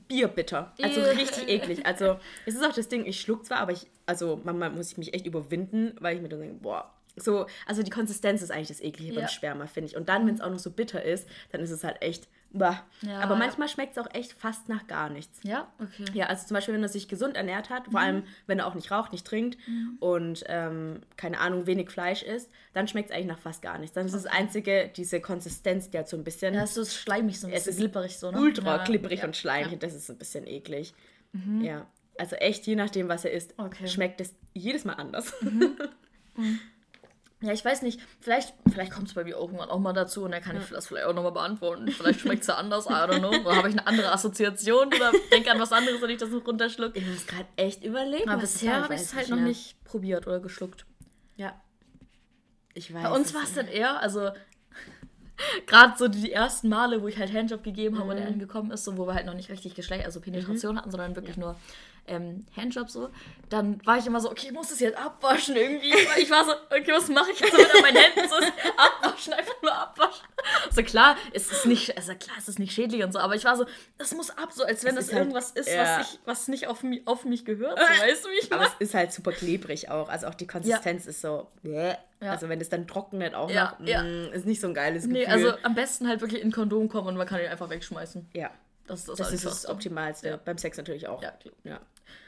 bierbitter. Also, richtig eklig. Also, es ist auch das Ding, ich schluck zwar, aber ich, also, manchmal muss ich mich echt überwinden, weil ich mir dann denke, boah. So, also die Konsistenz ist eigentlich das Eklige Ja. beim Sperma, finde ich. Und dann, wenn es auch noch so bitter ist, dann ist es halt echt. Bah. Ja, aber ja. manchmal schmeckt es auch echt fast nach gar nichts. Ja, okay. Ja, also zum Beispiel, wenn er sich gesund ernährt hat, Mhm. vor allem wenn er auch nicht raucht, nicht trinkt und ähm, keine Ahnung, wenig Fleisch isst, dann schmeckt es eigentlich nach fast gar nichts. Dann ist das Einzige, diese Konsistenz, die halt so ein bisschen Ja, es ist schleimig so ein Es bisschen ist glibberig so, ne? ultra ja. klipperig ja. und schleimig das ist ein bisschen eklig. Ja, also echt, je nachdem, was er isst, Okay. Mhm. schmeckt es jedes Mal anders. Ja, ich weiß nicht. Vielleicht, vielleicht kommt es bei mir irgendwann auch mal dazu und dann kann ich das vielleicht auch nochmal beantworten. Vielleicht schmeckt es ja anders, I don't know. Oder habe ich eine andere Assoziation oder denke an was anderes, wenn ich das so runterschlucke. Ich muss gerade echt überlegen. Aber bisher habe ich weiß es halt noch mehr. nicht probiert oder geschluckt. Ja. Ich weiß. Bei uns war es dann eher, also gerade so die ersten Male, wo ich halt Handjob gegeben habe und er angekommen ist, so, wo wir halt noch nicht richtig Geschlecht, also Penetration hatten, sondern wirklich nur ähm, Handjob so, dann war ich immer so, okay, ich muss das jetzt abwaschen irgendwie. Ich war so, okay, was mache ich jetzt an meinen Händen? So, abwaschen, einfach nur abwaschen. So klar, ist es nicht, also klar, ist es nicht schädlich und so, aber ich war so, das muss ab, so als wenn Es das ist halt- irgendwas ist, ja. was, ich, was nicht auf mich, auf mich gehört. So, weißt du, wie ich Aber es ist halt super klebrig auch. Also auch die Konsistenz ist so. bäh. Ja. Also wenn es dann trocknet auch Ja, noch, ja. mm, ist nicht so ein geiles Gefühl. Nee, also am besten halt wirklich in Kondom kommen und man kann ihn einfach wegschmeißen. ja, Das ist das, das ist das. Optimalste. Ja. Beim Sex natürlich auch. Ja, klar. Ja.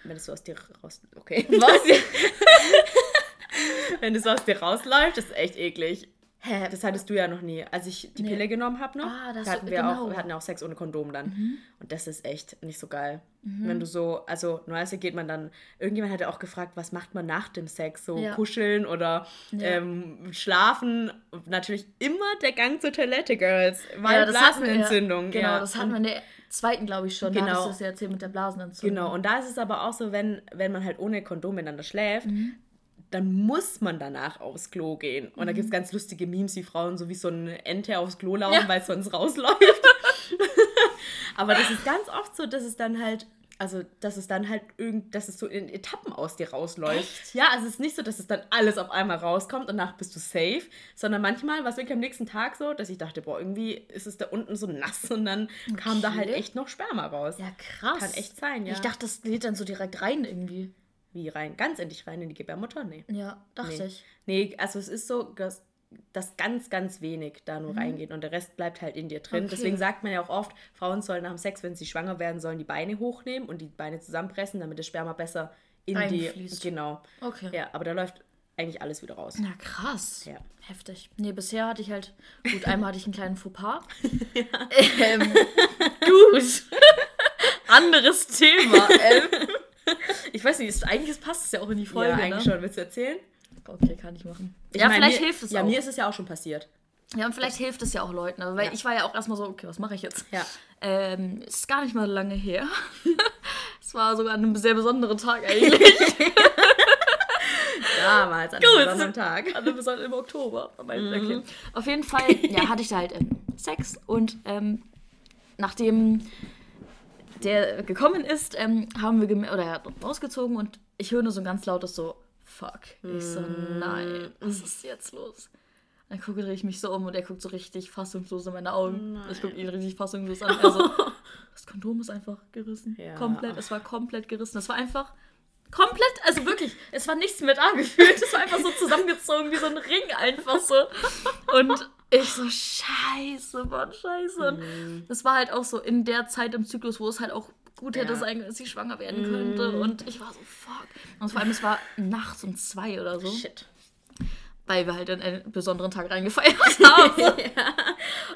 Wenn es so aus dir raus. Okay. Was? Wenn es so aus dir rausläuft, ist echt eklig. Hä, das hattest du ja noch nie. Als ich die Nee. Pille genommen habe noch, Ah, das- da hatten wir genau. auch, wir hatten ja auch Sex ohne Kondom dann. Und das ist echt nicht so geil. Wenn du so, also normalerweise geht man dann, irgendjemand hatte auch gefragt, was macht man nach dem Sex? So Ja. kuscheln oder Ja. ähm, schlafen. Natürlich immer der Gang zur Toilette, Girls. Weil Ja, das Blasenentzündung. Genau, ja. das hatten wir der zweiten, glaube ich, schon. Da Genau. hattest du es ja erzählt mit der Blasenentzündung. Genau, und da ist es aber auch so, wenn, wenn man halt ohne Kondom miteinander schläft, Mhm. dann muss man danach aufs Klo gehen. Und da gibt es ganz lustige Memes, wie Frauen so wie so eine Ente aufs Klo laufen, Ja. weil es sonst rausläuft. aber das ist ganz oft so, dass es dann halt, also dass es dann halt irgend, dass es so in Etappen aus dir rausläuft. Echt? Ja, also es ist nicht so, dass es dann alles auf einmal rauskommt und danach bist du safe, sondern manchmal war es wirklich am nächsten Tag so, dass ich dachte, boah, irgendwie ist es da unten so nass und dann okay. kam da halt echt noch Sperma raus. Ja, krass. Kann echt sein, ja. Ich dachte, das geht dann so direkt rein irgendwie. Wie rein? Ganz endlich rein in die Gebärmutter? Nee. Ja, dachte nee. ich. Nee, also es ist so, dass, dass ganz, ganz wenig da nur mhm. reingeht und der Rest bleibt halt in dir drin. Okay. Deswegen sagt man ja auch oft, Frauen sollen nach dem Sex, wenn sie schwanger werden, sollen die Beine hochnehmen und die Beine zusammenpressen, damit das Sperma besser in Einfließt. die. Genau. Okay. Ja, aber da läuft eigentlich alles wieder raus. Na krass. Ja. Heftig. Nee, bisher hatte ich halt. Gut, einmal hatte ich einen kleinen Fauxpas. ja. ähm, gut. Anderes Thema. Ähm, ich weiß nicht, ist, eigentlich passt es ja auch in die Folge. Ja, eigentlich ne? schon. Willst du erzählen? Okay, kann ich machen. Ich ja, mein, vielleicht mir, hilft es ja, auch. Ja, mir ist es ja auch schon passiert. Ja, und vielleicht hilft es ja auch Leuten. Also, weil ja. ich war ja auch erstmal so, okay, was mache ich jetzt? Ja. Ähm, ist gar nicht mal lange her. Es war sogar ein sehr besonderer Tag eigentlich. Damals, an einem besonderen Tag. An einem besonderen, Im Oktober. Mhm. Okay. Auf jeden Fall ja, hatte ich da halt ähm, Sex und ähm, nachdem der gekommen ist, ähm, haben wir oder er hat rausgezogen und ich höre nur so ein ganz lautes so, fuck. Ich so, mhm. nein, was ist jetzt los? Dann gucke ich mich so um und er guckt so richtig fassungslos in meine Augen. Nein. Ich gucke ihn richtig fassungslos an. Also, das Kondom ist einfach gerissen. Ja. Komplett. Es war komplett gerissen. Es war einfach komplett, also wirklich, es war nichts mehr da gefühlt. Es war einfach so zusammengezogen wie so ein Ring einfach so. Und ich so, scheiße, Mann, scheiße. Und mhm. das war halt auch so in der Zeit im Zyklus, wo es halt auch gut hätte ja. sein können, dass sie schwanger werden könnte. Mm. Und ich war so, fuck. Und vor allem, es war nachts um zwei oder so. Shit. Weil wir halt einen besonderen Tag reingefeiert haben. ja.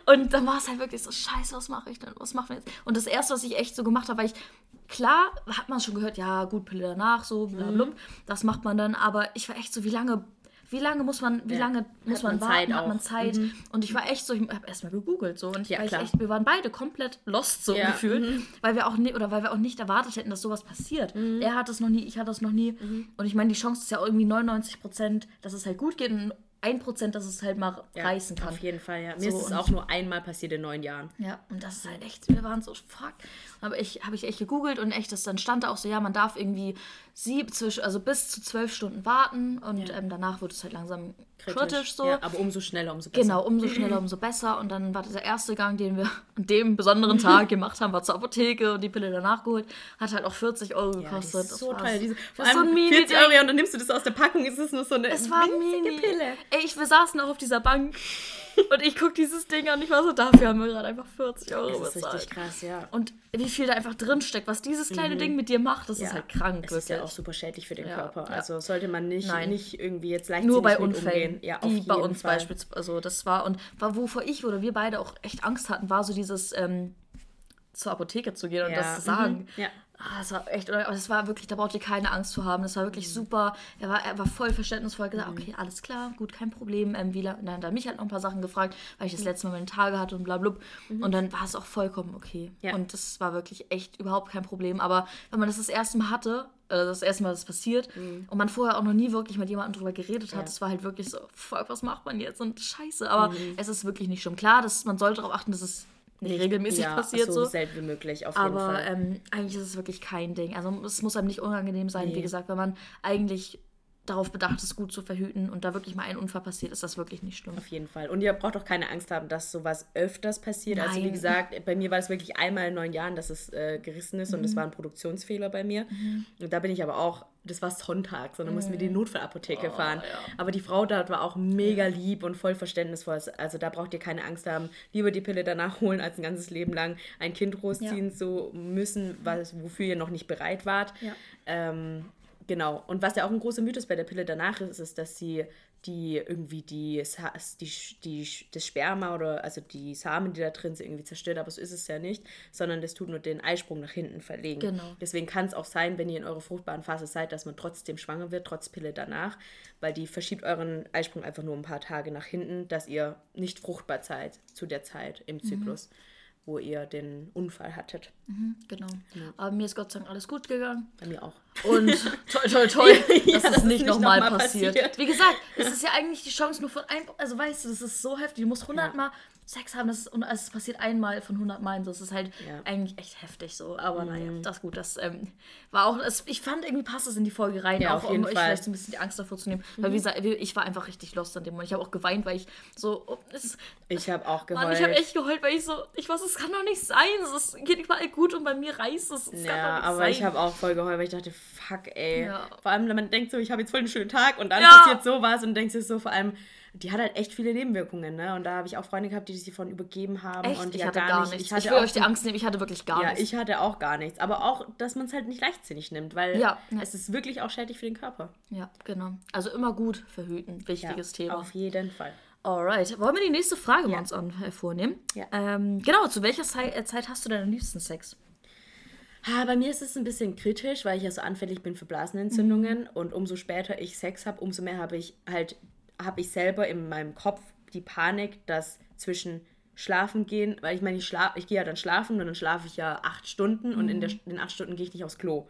Und dann war es halt wirklich so, scheiße, was mache ich denn? Was machen wir jetzt? Und das Erste, was ich echt so gemacht habe, weil ich, klar, hat man schon gehört, ja, gut, Pille danach, so, blablabla. Mhm. Das macht man dann, aber ich war echt so, wie lange wie lange muss man, wie ja. lange muss man, man warten, hat man Zeit. Mhm. Und ich war echt so, ich habe erstmal gegoogelt so und ja, ich echt, wir waren beide komplett lost so ja. gefühlt, mhm. weil wir auch nicht oder weil wir auch nicht erwartet hätten, dass sowas passiert. Mhm. Er hat das noch nie, ich hatte das noch nie. Mhm. Und ich meine, die Chance ist ja irgendwie 99 Prozent, dass es halt gut geht und ein Prozent, dass es halt mal ja, reißen kann. Auf jeden Fall, ja. Mir so, ist es auch nur einmal passiert in neun Jahren. Ja, und das ist halt echt, wir waren so, fuck. Aber ich habe ich echt gegoogelt und echt, das dann stand da auch so, ja, man darf irgendwie sieb, also bis zu zwölf Stunden warten und ja. ähm, danach wird es halt langsam kritisch, kritisch so. Ja, aber umso schneller, umso besser. Genau, umso schneller, umso besser. Und dann war dieser erste Gang, den wir an dem besonderen Tag gemacht haben, war zur Apotheke und die Pille danach geholt. Hat halt auch 40 Euro gekostet. Ja, das ist so teuer. Diese, vor allem so ein Mini 40 Euro und dann nimmst du das aus der Packung, ist es nur so eine es war Mini. Pille. Ey, ich, wir saßen auch auf dieser Bank und ich gucke dieses Ding an und ich war so, dafür haben wir gerade einfach 40 Euro bezahlt. Das ist richtig krass, ja. Und wie viel da einfach drinsteckt, was dieses kleine mhm. Ding mit dir macht, das ja. ist halt krank. Das ist ja auch super schädlich für den ja. Körper. Also sollte man nicht, nicht irgendwie jetzt leicht Nur bei Unfällen, ja, die bei uns beispielsweise, also das war, und war, wovor ich oder wir beide auch echt Angst hatten, war so dieses ähm, zur Apotheke zu gehen und das zu sagen. Mhm. Ja. Ah, das war echt, das war wirklich, da braucht ihr keine Angst zu haben. Das war wirklich mhm. super. Er war, er war voll verständnisvoll, gesagt, mhm. okay, alles klar, gut, kein Problem. Ähm, wie dann hat er mich halt noch ein paar Sachen gefragt, weil ich das mhm. letzte Mal meine Tage hatte und bla, bla. Mhm. Und dann war es auch vollkommen okay. Ja. Und das war wirklich echt überhaupt kein Problem. Aber wenn man das das erste Mal hatte, äh, das erste Mal, das passiert mhm. und man vorher auch noch nie wirklich mit jemandem drüber geredet hat, das war halt wirklich so, fuck, was macht man jetzt? Und scheiße. Aber mhm. es ist wirklich nicht schlimm. Klar, dass man sollte darauf achten, dass es nicht regelmäßig ja, passiert. So, so selten wie möglich, auf jeden Aber, Fall. Aber ähm, eigentlich ist es wirklich kein Ding. Also es muss einem nicht unangenehm sein, nee. wie gesagt, wenn man eigentlich darauf bedacht ist, gut zu verhüten und da wirklich mal ein Unfall passiert, ist das wirklich nicht schlimm. Auf jeden Fall. Und ihr braucht auch keine Angst haben, dass sowas öfters passiert. Nein. Also wie gesagt, bei mir war es wirklich einmal in neun Jahren, dass es äh, gerissen ist mhm. und es war ein Produktionsfehler bei mir. Mhm. Und da bin ich aber auch, das war Sonntag, sondern mhm. mussten wir in die Notfallapotheke oh, fahren. Ja. Aber die Frau dort war auch mega lieb und voll verständnisvoll. Also da braucht ihr keine Angst haben, lieber die Pille danach holen, als ein ganzes Leben lang ein Kind großziehen ja. zu müssen, was, wofür ihr noch nicht bereit wart. Ja. Ähm, Genau. Und was ja auch ein großer Mythos bei der Pille danach ist, ist, dass sie die irgendwie die, die, die, das Sperma oder also die Samen, die da drin sind, irgendwie zerstört. Aber so ist es ja nicht, sondern das tut nur den Eisprung nach hinten verlegen. Genau. Deswegen kann es auch sein, wenn ihr in eurer fruchtbaren Phase seid, dass man trotzdem schwanger wird, trotz Pille danach, weil die verschiebt euren Eisprung einfach nur ein paar Tage nach hinten, dass ihr nicht fruchtbar seid zu der Zeit im mhm. Zyklus. Mhm wo ihr den Unfall hattet. Mhm, genau. Ja. Aber mir ist Gott sei Dank alles gut gegangen. Bei mir auch. Und toll, toll, toll, Ja, dass dass es es nicht nochmal noch passiert. passiert. Wie gesagt, es ist ja eigentlich die Chance nur von ein, also weißt du, das ist so heftig. Du musst 100 Ja. Mal Sex haben, das ist, und es passiert einmal von 100 Mal. So, das ist halt Ja. Mhm. eigentlich echt heftig so. Aber naja, das ist gut. Das ähm, war auch, es, ich fand irgendwie passt es in die Folge rein, Ja, auch um euch. Mhm. vielleicht so ein bisschen die Angst davor zu nehmen. Weil wie gesagt, ich war einfach richtig lost an dem Moment. Ich habe auch geweint, weil ich so, oh, es, Ich habe auch geheult. Mann, ich habe echt geheult, weil ich so, ich weiß, es kann doch nicht sein. Es ist- geht überall gut und bei mir reißt es. es ja, aber sein. ich habe auch voll geheult, weil ich dachte, fuck, ey. Ja. Vor allem, wenn man denkt so, ich habe jetzt voll einen schönen Tag und dann Ja. passiert sowas und denkst dir so, vor allem, die hat halt echt viele Nebenwirkungen, ne? Und da habe ich auch Freunde gehabt, die sich davon übergeben haben Echt? und ich ja hatte gar, nichts. Ich, Ich, hatte will euch die Angst nehmen, ich hatte wirklich gar Ja, nichts. ich hatte auch gar nichts. Aber auch, dass man es halt nicht leichtsinnig nimmt, weil Ja, ja. es ist wirklich auch schädlich für den Körper. ja, genau. Also immer gut verhüten, wichtiges Thema. Auf jeden Fall. Alright, wollen wir die nächste Frage mal Ja. uns an, äh, vornehmen? Ja. Ähm, genau, zu welcher Zeit, äh, Zeit hast du denn am liebsten Sex? Ha, bei mir ist es ein bisschen kritisch, weil ich ja so anfällig bin für Blasenentzündungen Mhm. und umso später ich Sex habe, umso mehr habe ich halt, habe ich selber in meinem Kopf die Panik, dass zwischen Schlafen gehen, weil ich meine, ich, schlaf, ich gehe ja dann schlafen und dann schlafe ich ja acht Stunden und in Mhm. der, in acht Stunden gehe ich nicht aufs Klo.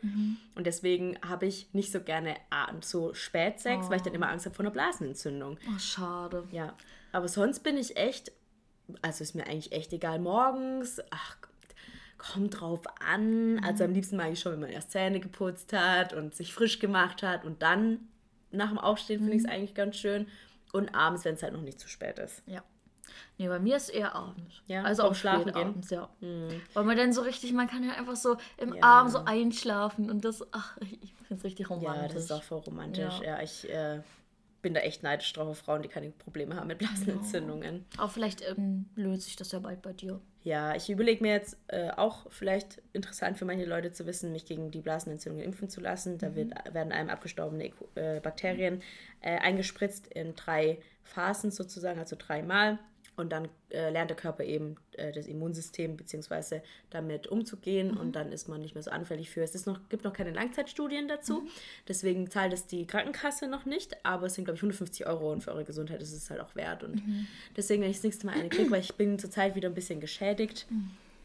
Und deswegen habe ich nicht so gerne so spät Sex, weil ich dann immer Angst habe vor einer Blasenentzündung. Oh, schade. Ja, aber sonst bin ich echt, also ist mir eigentlich echt egal. Morgens, ach, kommt drauf an. Also am liebsten mag ich schon, wenn man erst Zähne geputzt hat und sich frisch gemacht hat und dann nach dem Aufstehen finde ich es eigentlich ganz schön. Und abends, wenn es halt noch nicht zu spät ist. Ja. Nee, bei mir ist eher abends. Ja, also auch Schlafen gehen? abends, ja. Weil man dann so richtig, man kann ja einfach so im Ja. Abend so einschlafen und das, ach, ich, finde es richtig Ja, romantisch. das ist auch voll romantisch. Ja. Ja, ich äh, bin da echt neidisch drauf auf Frauen, die keine Probleme haben mit Blasenentzündungen. Aber vielleicht ähm, löst sich das ja bald bei dir. Ja, ich überlege mir jetzt äh, auch vielleicht interessant für manche Leute zu wissen, mich gegen die Blasenentzündung impfen zu lassen. Da wird, werden einem abgestorbene äh, Bakterien äh, eingespritzt in drei Phasen sozusagen, also dreimal. Und dann äh, lernt der Körper eben äh, das Immunsystem beziehungsweise damit umzugehen und dann ist man nicht mehr so anfällig für. Es ist noch, gibt noch keine Langzeitstudien dazu, deswegen zahlt es die Krankenkasse noch nicht, aber es sind glaube ich 150 Euro und für eure Gesundheit. Ist es halt auch wert. Und deswegen, wenn ich das nächste Mal eine kriege, weil ich bin zurzeit wieder ein bisschen geschädigt,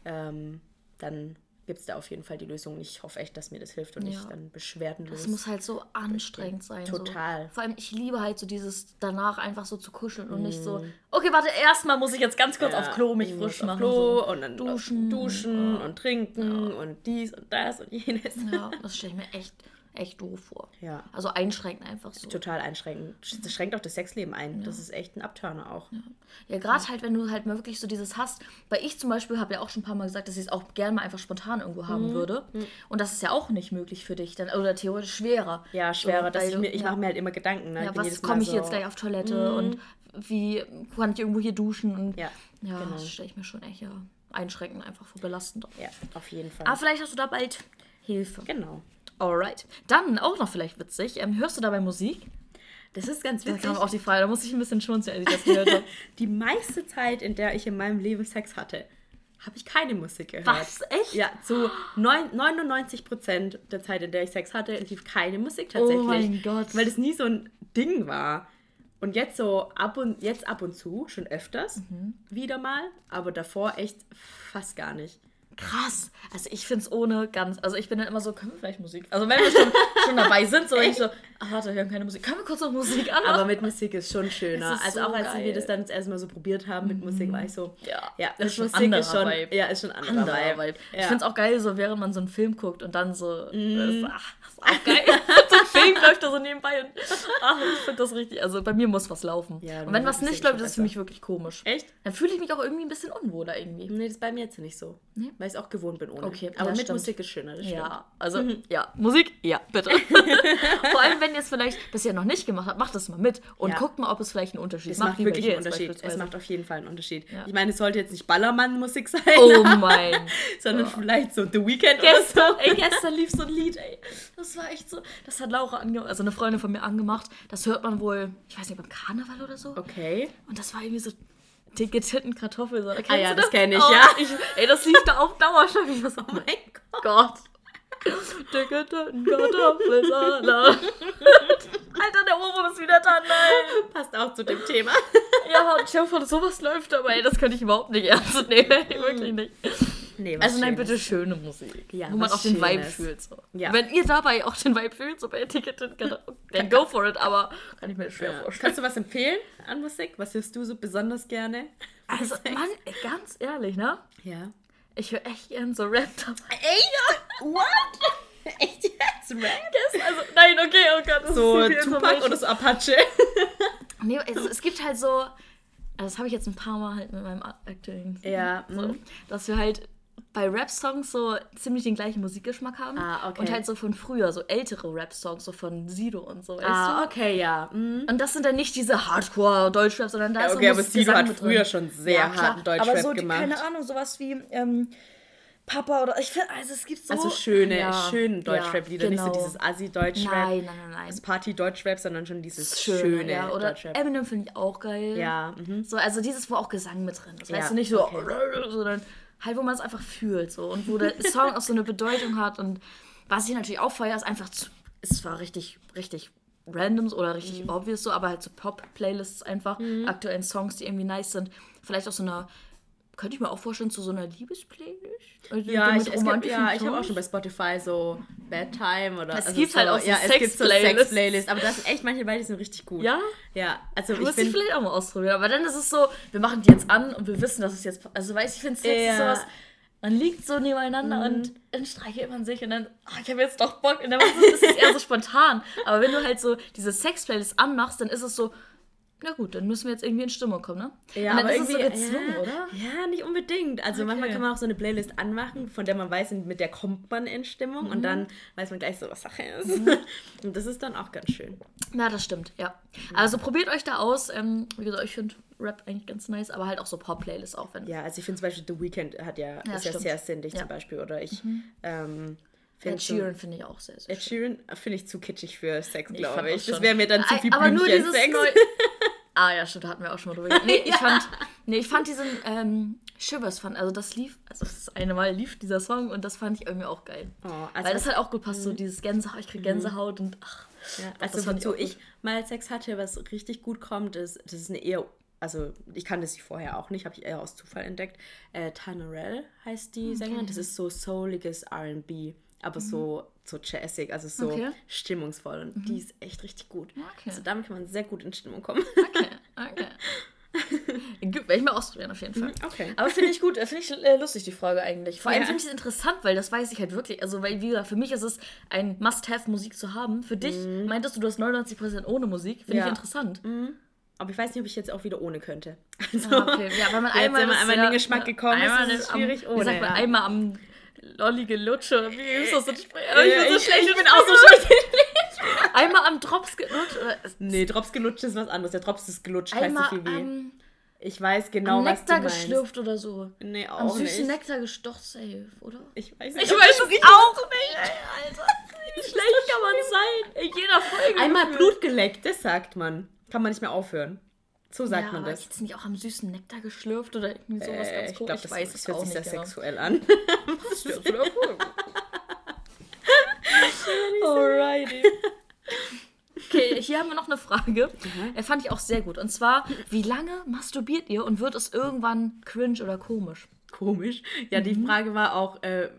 ähm, dann gibt es da auf jeden Fall die Lösung. Ich hoffe echt, dass mir das hilft und Ja. ich dann beschwerdenlos. Es muss halt so anstrengend sein. Total. So. Vor allem, ich liebe halt so dieses danach einfach so zu kuscheln und nicht Mhm. so, okay, warte, erstmal muss ich jetzt ganz kurz auf Klo mich ich frisch machen. Klo so. und dann duschen. duschen und trinken und dies und das und jenes. Ja, das stelle ich mir echt, echt doof vor. Ja. Also einschränkend einfach so. Total einschränkend. Das schränkt auch das Sexleben ein. Das ist echt ein Abturner auch. Ja, gerade halt, wenn du halt mal wirklich so dieses hast. Weil ich zum Beispiel habe ja auch schon ein paar Mal gesagt, dass ich es auch gerne mal einfach spontan irgendwo Mhm. haben würde. Und das ist ja auch nicht möglich für dich. Dann, oder theoretisch schwerer. Ja, schwerer. So, ich mir, ich ja. mache mir halt immer Gedanken. Ne? Ja, was komme ich so, jetzt gleich auf Toilette und wie kann ich irgendwo hier duschen? Und Ja, ja genau. das stelle ich mir schon echt ja, einschränkend einfach vor belastend. Ja, auf jeden Fall. Aber vielleicht hast du da bald Hilfe. genau. Alright. Dann auch noch vielleicht witzig. Ähm, hörst du dabei Musik? Das ist ganz Da witzig. kam auch die Frage, da muss ich ein bisschen schmunzeln, als ich das gehört habe. Die meiste Zeit, in der ich in meinem Leben Sex hatte, habe ich keine Musik gehört. Was? Echt? Ja, zu neun- 99 Prozent der Zeit, in der ich Sex hatte, lief keine Musik tatsächlich. Oh mein Gott. Weil das nie so ein Ding war. Und jetzt so ab und jetzt ab und zu, schon öfters, Mhm. wieder mal, aber davor echt fast gar nicht. Krass. Also ich finde es ohne ganz. Also ich bin dann immer so, können wir vielleicht Musik? Also wenn wir schon, schon dabei sind, so ich so, ach warte, wir haben keine Musik. Können wir kurz noch Musik anmachen? Aber mit Musik ist schon schöner. Ist also so auch als geil. Mhm. wir das dann das erste Mal so probiert haben mit Musik, war ich so, Ja, ja, das ist schon Musik ist schon, Vibe. ja, ist schon anderer, anderer Vibe. Vibe. Ich Ja. finde es auch geil, so während man so einen Film guckt und dann so, Mhm. das, ach, das ist auch geil. so ein Film läuft da so nebenbei und ach, ich finde das richtig. Also bei mir muss was laufen. Ja, und wenn was nicht läuft, ist es für mich wirklich komisch. Echt? Dann fühle ich mich auch irgendwie ein bisschen unwohler irgendwie. Nee, das ist bei mir jetzt nicht so. Nee? Weil ich es auch gewohnt bin ohne. Okay, Aber ja, mit stimmt. Musik ist schöner, das stimmt. Ja, also, ja, Musik, ja, bitte. Vor allem, wenn ihr es vielleicht bisher noch nicht gemacht habt, macht das mal mit und Ja. guckt mal, ob es vielleicht einen Unterschied Es macht. macht wirklich einen Unterschied. Es macht auf jeden Fall einen Unterschied. Ja. Ich meine, es sollte jetzt nicht Ballermann-Musik sein, Oh mein. sondern vielleicht so The Weeknd oder so. Gestern, ey, gestern lief so ein Lied, ey. Das war echt so. Das hat Laura angemacht, also eine Freundin von mir angemacht. Das hört man wohl, ich weiß nicht, beim Karneval oder so. Okay. Und das war irgendwie so dicke Titten Kartoffelsalat. Ah ja, du das kenn ich, oh, ja. Ich, ey, das lief da auf Dauerschleife. Ich war so, oh mein Gott. Gott. Dicke Titten Kartoffelsalat. Alter, der Ohrwurm ist wieder da, nein. Passt auch zu dem Thema. Ja, und ich hoffe, sowas läuft aber, ey, das könnte ich überhaupt nicht ernst nehmen. Ey, Wirklich nicht. Nee, also nein, Schönes. bitte schöne Musik. Ja, wo man auch den Vibe fühlt. So. Ja. Wenn ihr dabei auch den Vibe fühlt, so bei Ticketed, kann- dann go for it, aber kann ich mir schwer Ja. vorstellen. Kannst du was empfehlen an Musik? Was hörst du so besonders gerne? Also, Mann, ganz ehrlich, ne? Ja. Ich höre echt gern so Rap dabei. Ey, what? Echt jetzt? Rap? Also, nein, okay, oh Gott. Das So ist Tupac oder so Apache? Nee, also, es gibt halt so, also das habe ich jetzt ein paar Mal halt mit meinem aktuellen, Ja, so, mhm. dass wir halt bei Rap-Songs so ziemlich den gleichen Musikgeschmack haben. Ah, okay. Und halt so von früher, so ältere Rap-Songs, so von Sido und so, weißt Ah, du? okay, ja. Mhm. Und das sind dann nicht diese Hardcore-Deutschrap, sondern da Ja, ist okay, so aber Sido Gesang hat früher drin. schon sehr klar. harten Deutschrap aber so, die- gemacht. keine Ahnung, sowas wie ähm, Papa oder ich finde, also es gibt so... Also schöne, Ja, schönen Deutschrap-Lieder, ja, nicht so genau. dieses Assi-Deutschrap, Nein, nein, nein, nein. das Party-Deutschrap, sondern schon dieses Schöne, schöne ja. Oder Deutschrap. Eminem finde ich auch geil. Ja, mhm. So, also dieses, wo auch Gesang mit drin ist. Ja, Weißt du, nicht so, okay. sondern halt, wo man es einfach fühlt. So. Und wo der Song auch so eine Bedeutung hat. Und was ich natürlich auch feiere, ist einfach, zu, ist zwar richtig, richtig randoms oder richtig Mhm. obvious so, aber halt so Pop-Playlists einfach, aktuellen Songs, die irgendwie nice sind. Vielleicht auch so eine, könnte ich mir auch vorstellen, zu so einer Liebesplaylist? Also Ja, ich, es gibt, ja, ich habe auch schon bei Spotify so Bad Time oder Es also gibt so, halt auch so ja, so Sex-Playlists. Sex-Playlists, aber das sind echt manche beide die sind richtig gut. Ja? Ja, also ich Muss bin vielleicht auch mal ausprobieren. Aber dann ist es so, wir machen die jetzt an und wir wissen, dass es jetzt. Also, weißt du, ich finde Sex Ja. ist sowas. Man liegt so nebeneinander und dann streichelt man sich und dann, oh, ich habe jetzt doch Bock. Und dann ist es eher so spontan. Aber wenn du halt so diese Sex-Playlist anmachst, dann ist es so, na gut, dann müssen wir jetzt irgendwie in Stimmung kommen, ne? Ja, aber ist es so irgendwie- gezwungen, ja, oder? Ja, nicht unbedingt. Also manchmal kann man auch so eine Playlist anmachen, von der man weiß, mit der kommt man in Stimmung und dann weiß man gleich so, was Sache ist. Und das ist dann auch ganz schön. Ja, das stimmt, ja. Also probiert euch da aus. Ähm, wie gesagt, ich finde Rap eigentlich ganz nice, aber halt auch so Pop-Playlists auch, wenn. Ja, also ich finde zum Beispiel The Weeknd hat ja, Ja, ist ja sehr sindig Ja. zum Beispiel. Oder ich ähm, Ed finde so- Sheeran finde ich auch sehr, sehr Ed Sheeran finde ich zu kitschig für Sex, Ich glaube ich. auch Das wäre mir dann zu viel aber nur dieses Blümchen-Sex. neu Ah ja, stimmt, da hatten wir auch schon mal drüber. Nee, ich fand, nee, ich fand diesen ähm, Shivers fand, also das lief, also das eine Mal lief dieser Song und das fand ich irgendwie auch geil. Oh, also Weil das halt auch gut passt, so dieses Gänsehaut, ich krieg Gänsehaut und ach. Ja, also ich wozu ich, gut. mal Sex hatte, was richtig gut kommt, ist, das ist eine eher, also ich kannte sie vorher auch nicht, habe ich eher aus Zufall entdeckt. Äh, Tanerell heißt die Sängerin, das ist so souliges R&B, aber so, so jazzig, also so Mhm. Okay. stimmungsvoll und die ist echt richtig gut. Okay. Also damit kann man sehr gut in Stimmung kommen. Okay, okay. Werde ich mal ausprobieren auf jeden Fall. okay. Aber finde ich gut, äh, finde ich äh, lustig, die Frage eigentlich. Vor allem Ja. finde ich es interessant, weil das weiß ich halt wirklich. Also, weil, wie gesagt, für mich ist es ein Must-Have, Musik zu haben. Für dich meintest du, du hast 99% ohne Musik. Finde Mhm. Ja. ich interessant. Aber ich weiß nicht, ob ich jetzt auch wieder ohne könnte. Also, Ah, okay. Ja, wenn man einmal, einmal in ja- den Geschmack gekommen ist, einmal ist es am- schwierig Wie ohne, sagt man, ja. einmal am Lolli gelutsche oder wie ist das so Sprache? Ja, ich bin so ich- schlecht. ich in bin auch so Sprache. Einmal am Drops gelutscht nee, Drops gelutscht ist was anderes. Der Drops ist gelutscht, heißt einmal so viel wie. am, ich weiß genau, am was du Nektar meinst. geschlürft oder so. Nee, auch Am süßen nicht. Nektar gestocht, safe, oder? Ich weiß Ich nicht. ob weiß es auch nicht. Alter, wie schlecht kann man sein? In jeder Folge. Einmal. Blut geleckt, das sagt man. Kann man nicht mehr aufhören. So sagt ja, man das. jetzt nicht auch am süßen Nektar geschlürft oder irgendwie sowas Äh, ganz ich komisch. glaube, Ich das, weiß das es hört auch sich nicht sehr genau. sexuell an. Das ist cool. Alrighty. Okay, hier haben wir noch eine Frage. Äh, fand ich auch sehr gut. Und zwar, wie lange masturbiert ihr und wird es irgendwann cringe oder komisch? Komisch. Ja, die Mhm. Frage war auch, äh,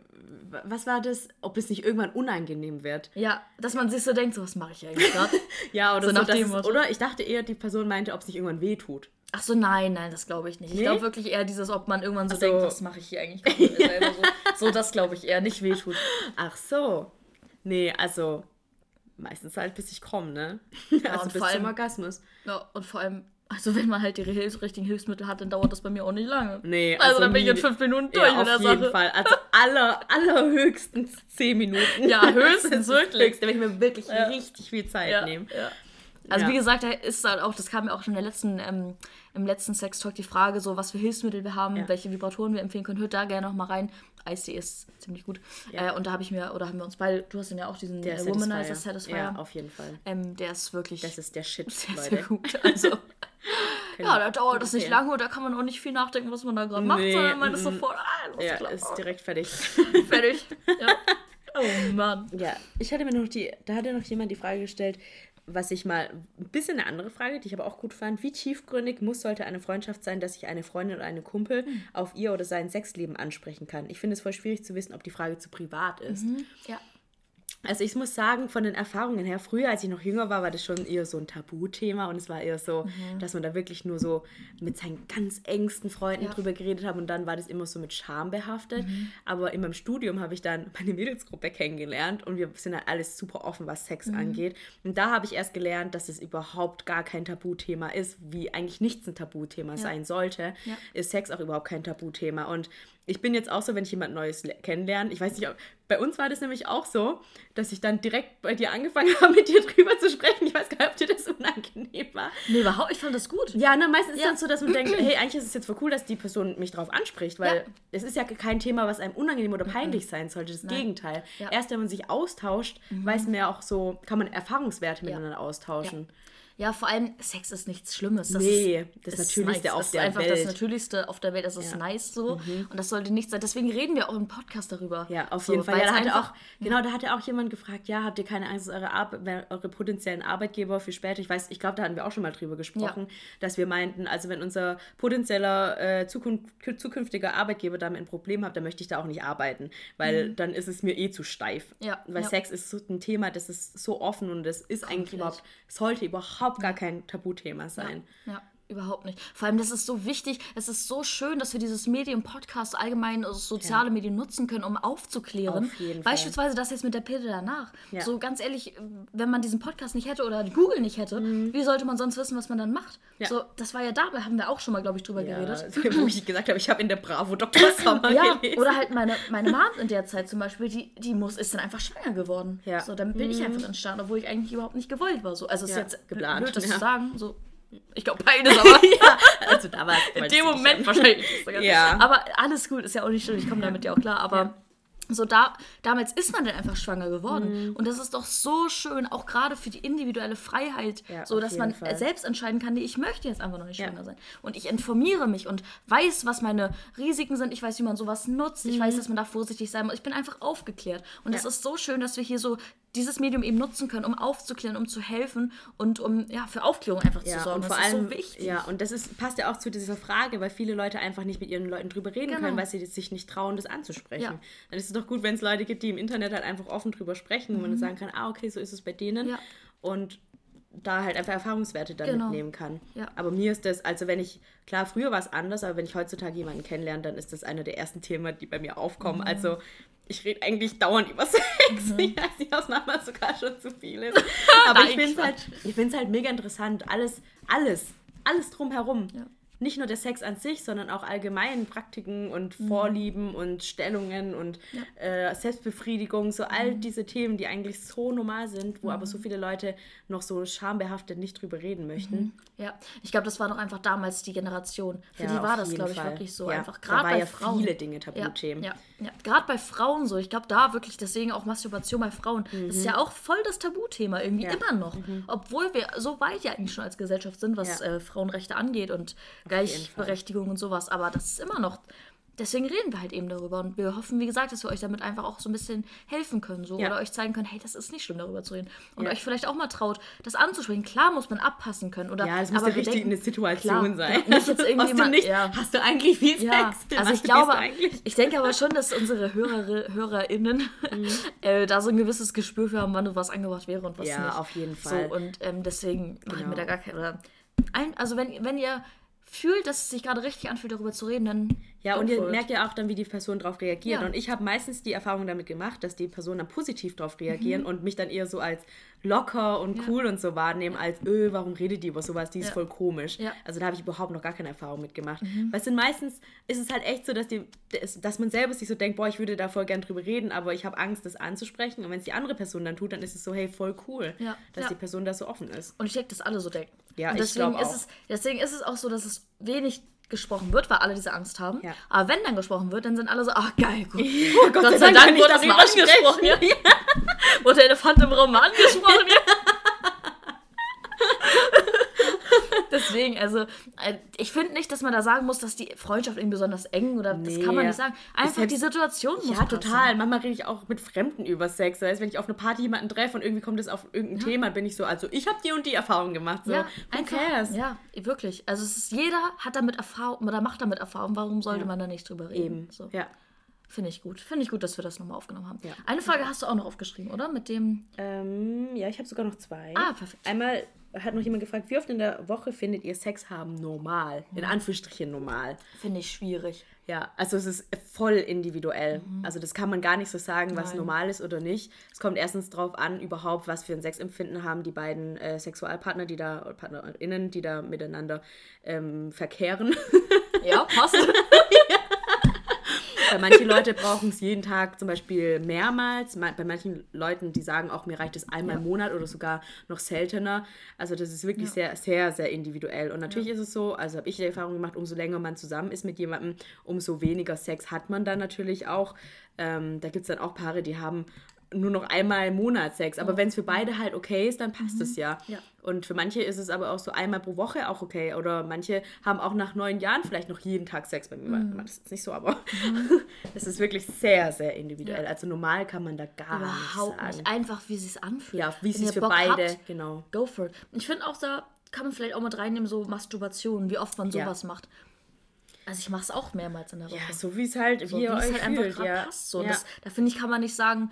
was war das? Ob es nicht irgendwann unangenehm wird. Ja, dass man sich so denkt, so was mache ich eigentlich gerade? Ja, oder So so. nach dem es, oder ich dachte eher, die Person meinte, ob es nicht irgendwann weh tut. Ach so, nein, nein, das glaube ich nicht. Ich Nee? glaube wirklich eher dieses, ob man irgendwann so Ach so. denkt, was mache ich hier eigentlich gerade so. So, das glaube ich eher, nicht wehtut. Ach so. Nee, also meistens halt bis ich komme, ne? also und bis vor zum allem- Orgasmus. Ja, und vor allem, also wenn man halt die Hilfs richtigen Hilfsmittel hat, dann dauert das bei mir auch nicht lange. Nee, Also, also dann bin ich in fünf Minuten durch Ja, mit auf der jeden Sache. Fall. Also aller, allerhöchstens zehn Minuten. Ja, höchstens, wirklich. Höchste, wenn ich mir wirklich Ja. richtig viel Zeit Ja, nehme. ja. Also wie gesagt, da ist halt auch, das kam ja auch schon in der letzten, ähm, im letzten Sex-Talk die Frage, so was für Hilfsmittel wir haben, Ja. welche Vibratoren wir empfehlen können. Hört da gerne noch mal rein. IC ist ziemlich gut. Ja. Äh, und da habe ich mir, oder haben wir uns beide, du hast ja auch diesen Der äh, Womanizer Satisfier. Ja, auf jeden Fall. ähm, der ist wirklich Das ist der Shit, sehr, Leute. sehr gut. Also, ja, da dauert das nicht lange und da kann man auch nicht viel nachdenken, was man da gerade macht, Nee, sondern man ist sofort, ah, los, Ja, klar. ist direkt fertig. fertig. Ja. Oh Mann. Ja, ich hatte mir noch die, da hatte noch jemand die Frage gestellt, was ich mal, ein bisschen eine andere Frage, die ich aber auch gut fand. Wie tiefgründig muss, sollte eine Freundschaft sein, dass sich eine Freundin oder eine Kumpel Hm. auf ihr oder sein Sexleben ansprechen kann? Ich finde es voll schwierig zu wissen, ob die Frage zu privat ist. Ja. Also ich muss sagen, von den Erfahrungen her, früher, als ich noch jünger war, war das schon eher so ein Tabuthema und es war eher so, Mhm. dass man da wirklich nur so mit seinen ganz engsten Freunden Ja. drüber geredet hat und dann war das immer so mit Scham behaftet. Mhm. Aber in meinem Studium habe ich dann meine Mädelsgruppe kennengelernt und wir sind halt alles super offen, was Sex Mhm. angeht. Und da habe ich erst gelernt, dass es überhaupt gar kein Tabuthema ist, wie eigentlich nichts ein Tabuthema sein sollte, Ja. ist Sex auch überhaupt kein Tabuthema. Und ich bin jetzt auch so, wenn ich jemand Neues le- kennenlerne, ich weiß nicht, ob, bei uns war das nämlich auch so, dass ich dann direkt bei dir angefangen habe, mit dir drüber zu sprechen. Ich weiß gar nicht, ob dir das unangenehm war. Nee, überhaupt, ich fand das gut. Ja, na, meistens ist Ja. dann so, dass man denkt, hey, eigentlich ist es jetzt voll cool, dass die Person mich darauf anspricht, weil Ja. Mhm. es ist ja kein Thema, was einem unangenehm oder peinlich sein sollte. Das Gegenteil. Ja. Mhm. Erst wenn man sich austauscht, weiß man ja auch so, kann man Erfahrungswerte Ja. miteinander austauschen. Ja, vor allem, Sex ist nichts Schlimmes. Das Nee, ist, das ist Natürlichste nice. auf das der ist einfach Welt. das Natürlichste auf der Welt. Das ist Ja. Mhm. nice so. Und das sollte nicht sein. Deswegen reden wir auch im Podcast darüber. Ja, auf so, jeden Fall. Ja, da hatte auch, genau, da hatte auch jemand gefragt, ja, habt ihr keine Angst, dass eure, Ar eure potenziellen Arbeitgeber für später, ich weiß, ich glaube, da hatten wir auch schon mal drüber gesprochen, dass wir meinten, also wenn unser potenzieller äh, Zukunft, zukünftiger Arbeitgeber damit ein Problem hat, dann möchte ich da auch nicht arbeiten, weil dann ist es mir eh zu steif. Mhm. Ja, Weil ja. Sex ist so ein Thema, das ist so offen und das ist eigentlich überhaupt, sollte überhaupt gar kein Tabuthema sein. Ja, überhaupt nicht. Vor allem, das ist so wichtig, es ist so schön, dass wir dieses Medium Podcast allgemein, also soziale Medien nutzen können, um aufzuklären. Auf jeden Fall. Beispielsweise das jetzt mit der Pille danach. Ja. So ganz ehrlich, wenn man diesen Podcast nicht hätte oder Google nicht hätte, wie sollte man sonst wissen, was man dann macht? Mhm. Ja. So, das war ja da, da haben wir auch schon mal, glaube ich, drüber Ja, geredet. wo ich gesagt habe, ich habe in der Bravo Dr. Sommer Ja, gelesen. oder halt meine, meine Mom in der Zeit zum Beispiel, die, die muss, ist dann einfach schwanger geworden. Ja. So, dann bin ich einfach entstanden, obwohl ich eigentlich überhaupt nicht gewollt war. So, also ist Ja, jetzt geplant, blöd, das ja. zu sagen. So, ich glaube beides, aber ja, also da war in dem Moment wahrscheinlich. Ja. Aber alles gut, ist ja auch nicht schlimm, ich komme damit ja auch klar. Aber so da, damals ist man dann einfach schwanger geworden. Und das ist doch so schön, auch gerade für die individuelle Freiheit, Ja, so dass man Fall. selbst entscheiden kann, nee, ich möchte jetzt einfach noch nicht Ja. schwanger sein. Und ich informiere mich und weiß, was meine Risiken sind. Ich weiß, wie man sowas nutzt. Ich weiß, dass man da vorsichtig sein muss. Ich bin einfach aufgeklärt. Und es Mhm. Ja. ist so schön, dass wir hier so dieses Medium eben nutzen können, um aufzuklären, um zu helfen und um ja für Aufklärung einfach zu Ja, sorgen. und vor das allem, ist so wichtig. ja, und das ist, passt ja auch zu dieser Frage, weil viele Leute einfach nicht mit ihren Leuten drüber reden Genau. können, weil sie sich nicht trauen, das anzusprechen. Ja. Dann ist es doch gut, wenn es Leute gibt, die im Internet halt einfach offen drüber sprechen, wo man dann sagen kann, ah, okay, so ist es bei denen. Mhm. Und da halt einfach Erfahrungswerte dann Genau. mitnehmen kann. Ja. Aber mir ist das, also wenn ich, klar, früher war es anders, aber wenn ich heutzutage jemanden kennenlerne, dann ist das einer der ersten Themen, die bei mir aufkommen. Mhm. Also ich rede eigentlich dauernd über Sex. Ich weiß nicht, es manchmal sogar schon zu viel ist. Aber ich finde es halt, ich halt mega interessant. Alles, alles, alles drumherum. Ja. Nicht nur der Sex an sich, sondern auch allgemein Praktiken und Mhm. Vorlieben und Stellungen und äh, Selbstbefriedigung, so all Mhm. diese Themen, die eigentlich so normal sind, wo aber so viele Leute noch so schambehaftet nicht drüber reden möchten. Ja, ich glaube, das war doch einfach damals die Generation. Für Ja, die war das, glaube ich, wirklich so. Ja, Einfach gerade bei ja Frauen. viele Dinge ja, Tabuthemen. ja, ja. Gerade bei Frauen so. Ich glaube, da wirklich, deswegen auch Masturbation bei Frauen, das ist ja auch voll das Tabuthema irgendwie Mhm. Ja. Mhm. immer noch. Obwohl wir so weit ja eigentlich schon als Gesellschaft sind, was Ja. äh, Frauenrechte angeht und Gleichberechtigung und sowas. Aber das ist immer noch. Deswegen reden wir halt eben darüber und wir hoffen, wie gesagt, dass wir euch damit einfach auch so ein bisschen helfen können so, Ja. oder euch zeigen können, hey, das ist nicht schlimm, darüber zu reden. Und Ja. euch vielleicht auch mal traut, das anzusprechen. Klar muss man abpassen können. Oder, Ja, das muss aber ja richtig denken- eine Situation Klar, sein. ja, nicht jetzt irgendwie Hast du mal- nicht, ja. hast du eigentlich viel Ja, Sex? also ich glaube, ich denke aber schon, dass unsere Hörer, HörerInnen äh, da so ein gewisses Gespür für haben, wann was angebracht wäre und was Ja, nicht. auf jeden Fall. So, und ähm, deswegen machen Genau. wir da gar keine. Oder ein, also wenn, wenn ihr fühlt, dass es sich gerade richtig anfühlt, darüber zu reden, dann. Ja, und ihr merkt ja auch dann, wie die Person darauf reagiert. Ja. Und ich habe meistens die Erfahrung damit gemacht, dass die Personen dann positiv darauf Mhm. reagieren und mich dann eher so als locker und cool und so wahrnehmen, als, öh, warum redet die über sowas? Die ist Ja. voll komisch. Ja. Also da habe ich überhaupt noch gar keine Erfahrung mitgemacht. Mhm. Weil es sind meistens, ist es halt echt so, dass, die, dass man selber sich so denkt, boah, ich würde da voll gern drüber reden, aber ich habe Angst, das anzusprechen. Und wenn es die andere Person dann tut, dann ist es so, hey, voll cool, Ja. dass Ja. die Person da so offen ist. Und ich denke, dass alle so denken. Ja, und ich deswegen glaub ist auch. es, deswegen ist es auch so, dass es wenig gesprochen wird, weil alle diese Angst haben. Ja. Aber wenn dann gesprochen wird, dann sind alle so, ach geil, gut. Gott, Gott sei Dank ich wurde das mal angesprochen. Ja. Wurde der Elefant im Raum mal angesprochen. Ja. Deswegen, also, äh, ich finde nicht, dass man da sagen muss, dass die Freundschaft irgendwie besonders eng oder das kann man nicht sagen. Einfach die Situation muss Ja, passen. total. Manchmal rede ich auch mit Fremden über Sex. Das heißt, wenn ich auf eine Party jemanden treffe und irgendwie kommt es auf irgendein Thema, bin ich so, also ich habe die und die Erfahrung gemacht. So, Ja, who einfach. cares? Ja, wirklich. Also es ist, jeder hat damit Erfahrung oder macht damit Erfahrung. Warum sollte Ja. man da nicht drüber reden? Eben. So. Ja. Finde ich gut. Finde ich gut, dass wir das nochmal aufgenommen haben. Ja. Eine Frage hast du auch noch aufgeschrieben, oder? Mit dem. Ähm, ja, ich habe sogar noch zwei. Ah, perfekt. Einmal hat noch jemand gefragt, wie oft in der Woche findet ihr Sex haben normal? In Mhm. Anführungsstrichen normal. Finde ich schwierig. Ja, also es ist voll individuell. Also das kann man gar nicht so sagen, was Mhm. Nein. normal ist oder nicht. Es kommt erstens drauf an, überhaupt, was für ein Sexempfinden haben die beiden äh, Sexualpartner, die da, oder PartnerInnen, die da miteinander ähm, verkehren. Ja, passt. Weil manche Leute brauchen es jeden Tag zum Beispiel mehrmals. Ma- Bei manchen Leuten, die sagen auch, mir reicht es einmal im Monat oder sogar noch seltener. Also das ist wirklich sehr, sehr, sehr individuell. Und natürlich ist es so, also habe ich die Erfahrung gemacht, umso länger man zusammen ist mit jemandem, umso weniger Sex hat man dann natürlich auch. Ähm, da gibt es dann auch Paare, die haben nur noch einmal im Monat Sex. Aber wenn es für beide halt okay ist, dann passt es ja. Ja. Und für manche ist es aber auch so einmal pro Woche auch okay. Oder manche haben auch nach neun Jahren vielleicht noch jeden Tag Sex. Bei mir war das ist nicht so, aber es ist wirklich sehr, sehr individuell. Also normal kann man da gar Überhaupt nicht sagen. nicht. Einfach, wie es sich anfühlt. Ja, wie es sich für Bock beide, habt, genau. go for it. Ich finde auch, da kann man vielleicht auch mit reinnehmen, so Masturbation, wie oft man Ja. sowas macht. Also ich mache es auch mehrmals in der Woche. Ja, so wie es halt, so, wie ihr wie es euch halt einfach fühlt. gerade Ja. passt. So. ja. Das, da finde ich, kann man nicht sagen,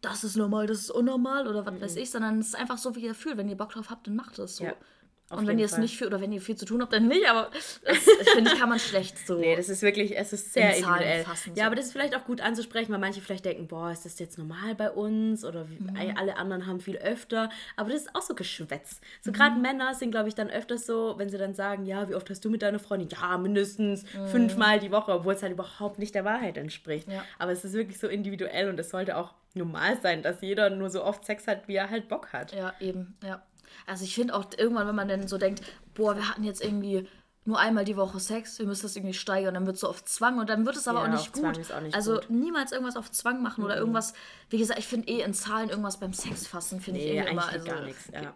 das ist normal, das ist unnormal oder was Mhm. weiß ich, sondern es ist einfach so, wie ihr fühlt. Wenn ihr Bock drauf habt, dann macht es so. Ja, Und wenn ihr es nicht fühlt oder wenn ihr viel zu tun habt, dann nicht, aber das, finde, ich kann man schlecht so. Nee, das ist wirklich, es ist sehr In individuell. fassen, ja, so. aber das ist vielleicht auch gut anzusprechen, weil manche vielleicht denken, boah, ist das jetzt normal bei uns? Oder Mhm. alle anderen haben viel öfter. Aber das ist auch so Geschwätz. So Mhm. gerade Männer sind, glaube ich, dann öfters so, wenn sie dann sagen, ja, wie oft hast du mit deiner Freundin? Ja, mindestens Mhm. fünfmal die Woche, obwohl es halt überhaupt nicht der Wahrheit entspricht. Ja. Aber es ist wirklich so individuell und es sollte auch normal sein, dass jeder nur so oft Sex hat, wie er halt Bock hat. Ja, eben, ja. Also ich finde auch irgendwann, wenn man dann so denkt, boah, wir hatten jetzt irgendwie nur einmal die Woche Sex, wir müssen das irgendwie steigern, dann wird es so auf Zwang und dann wird es aber Ja, auch nicht gut. auch nicht also gut. niemals irgendwas auf Zwang machen oder irgendwas, wie gesagt, ich finde eh in Zahlen irgendwas beim Sex fassen, finde ich Nee, irgendwie immer, eigentlich also gar nichts. Ja.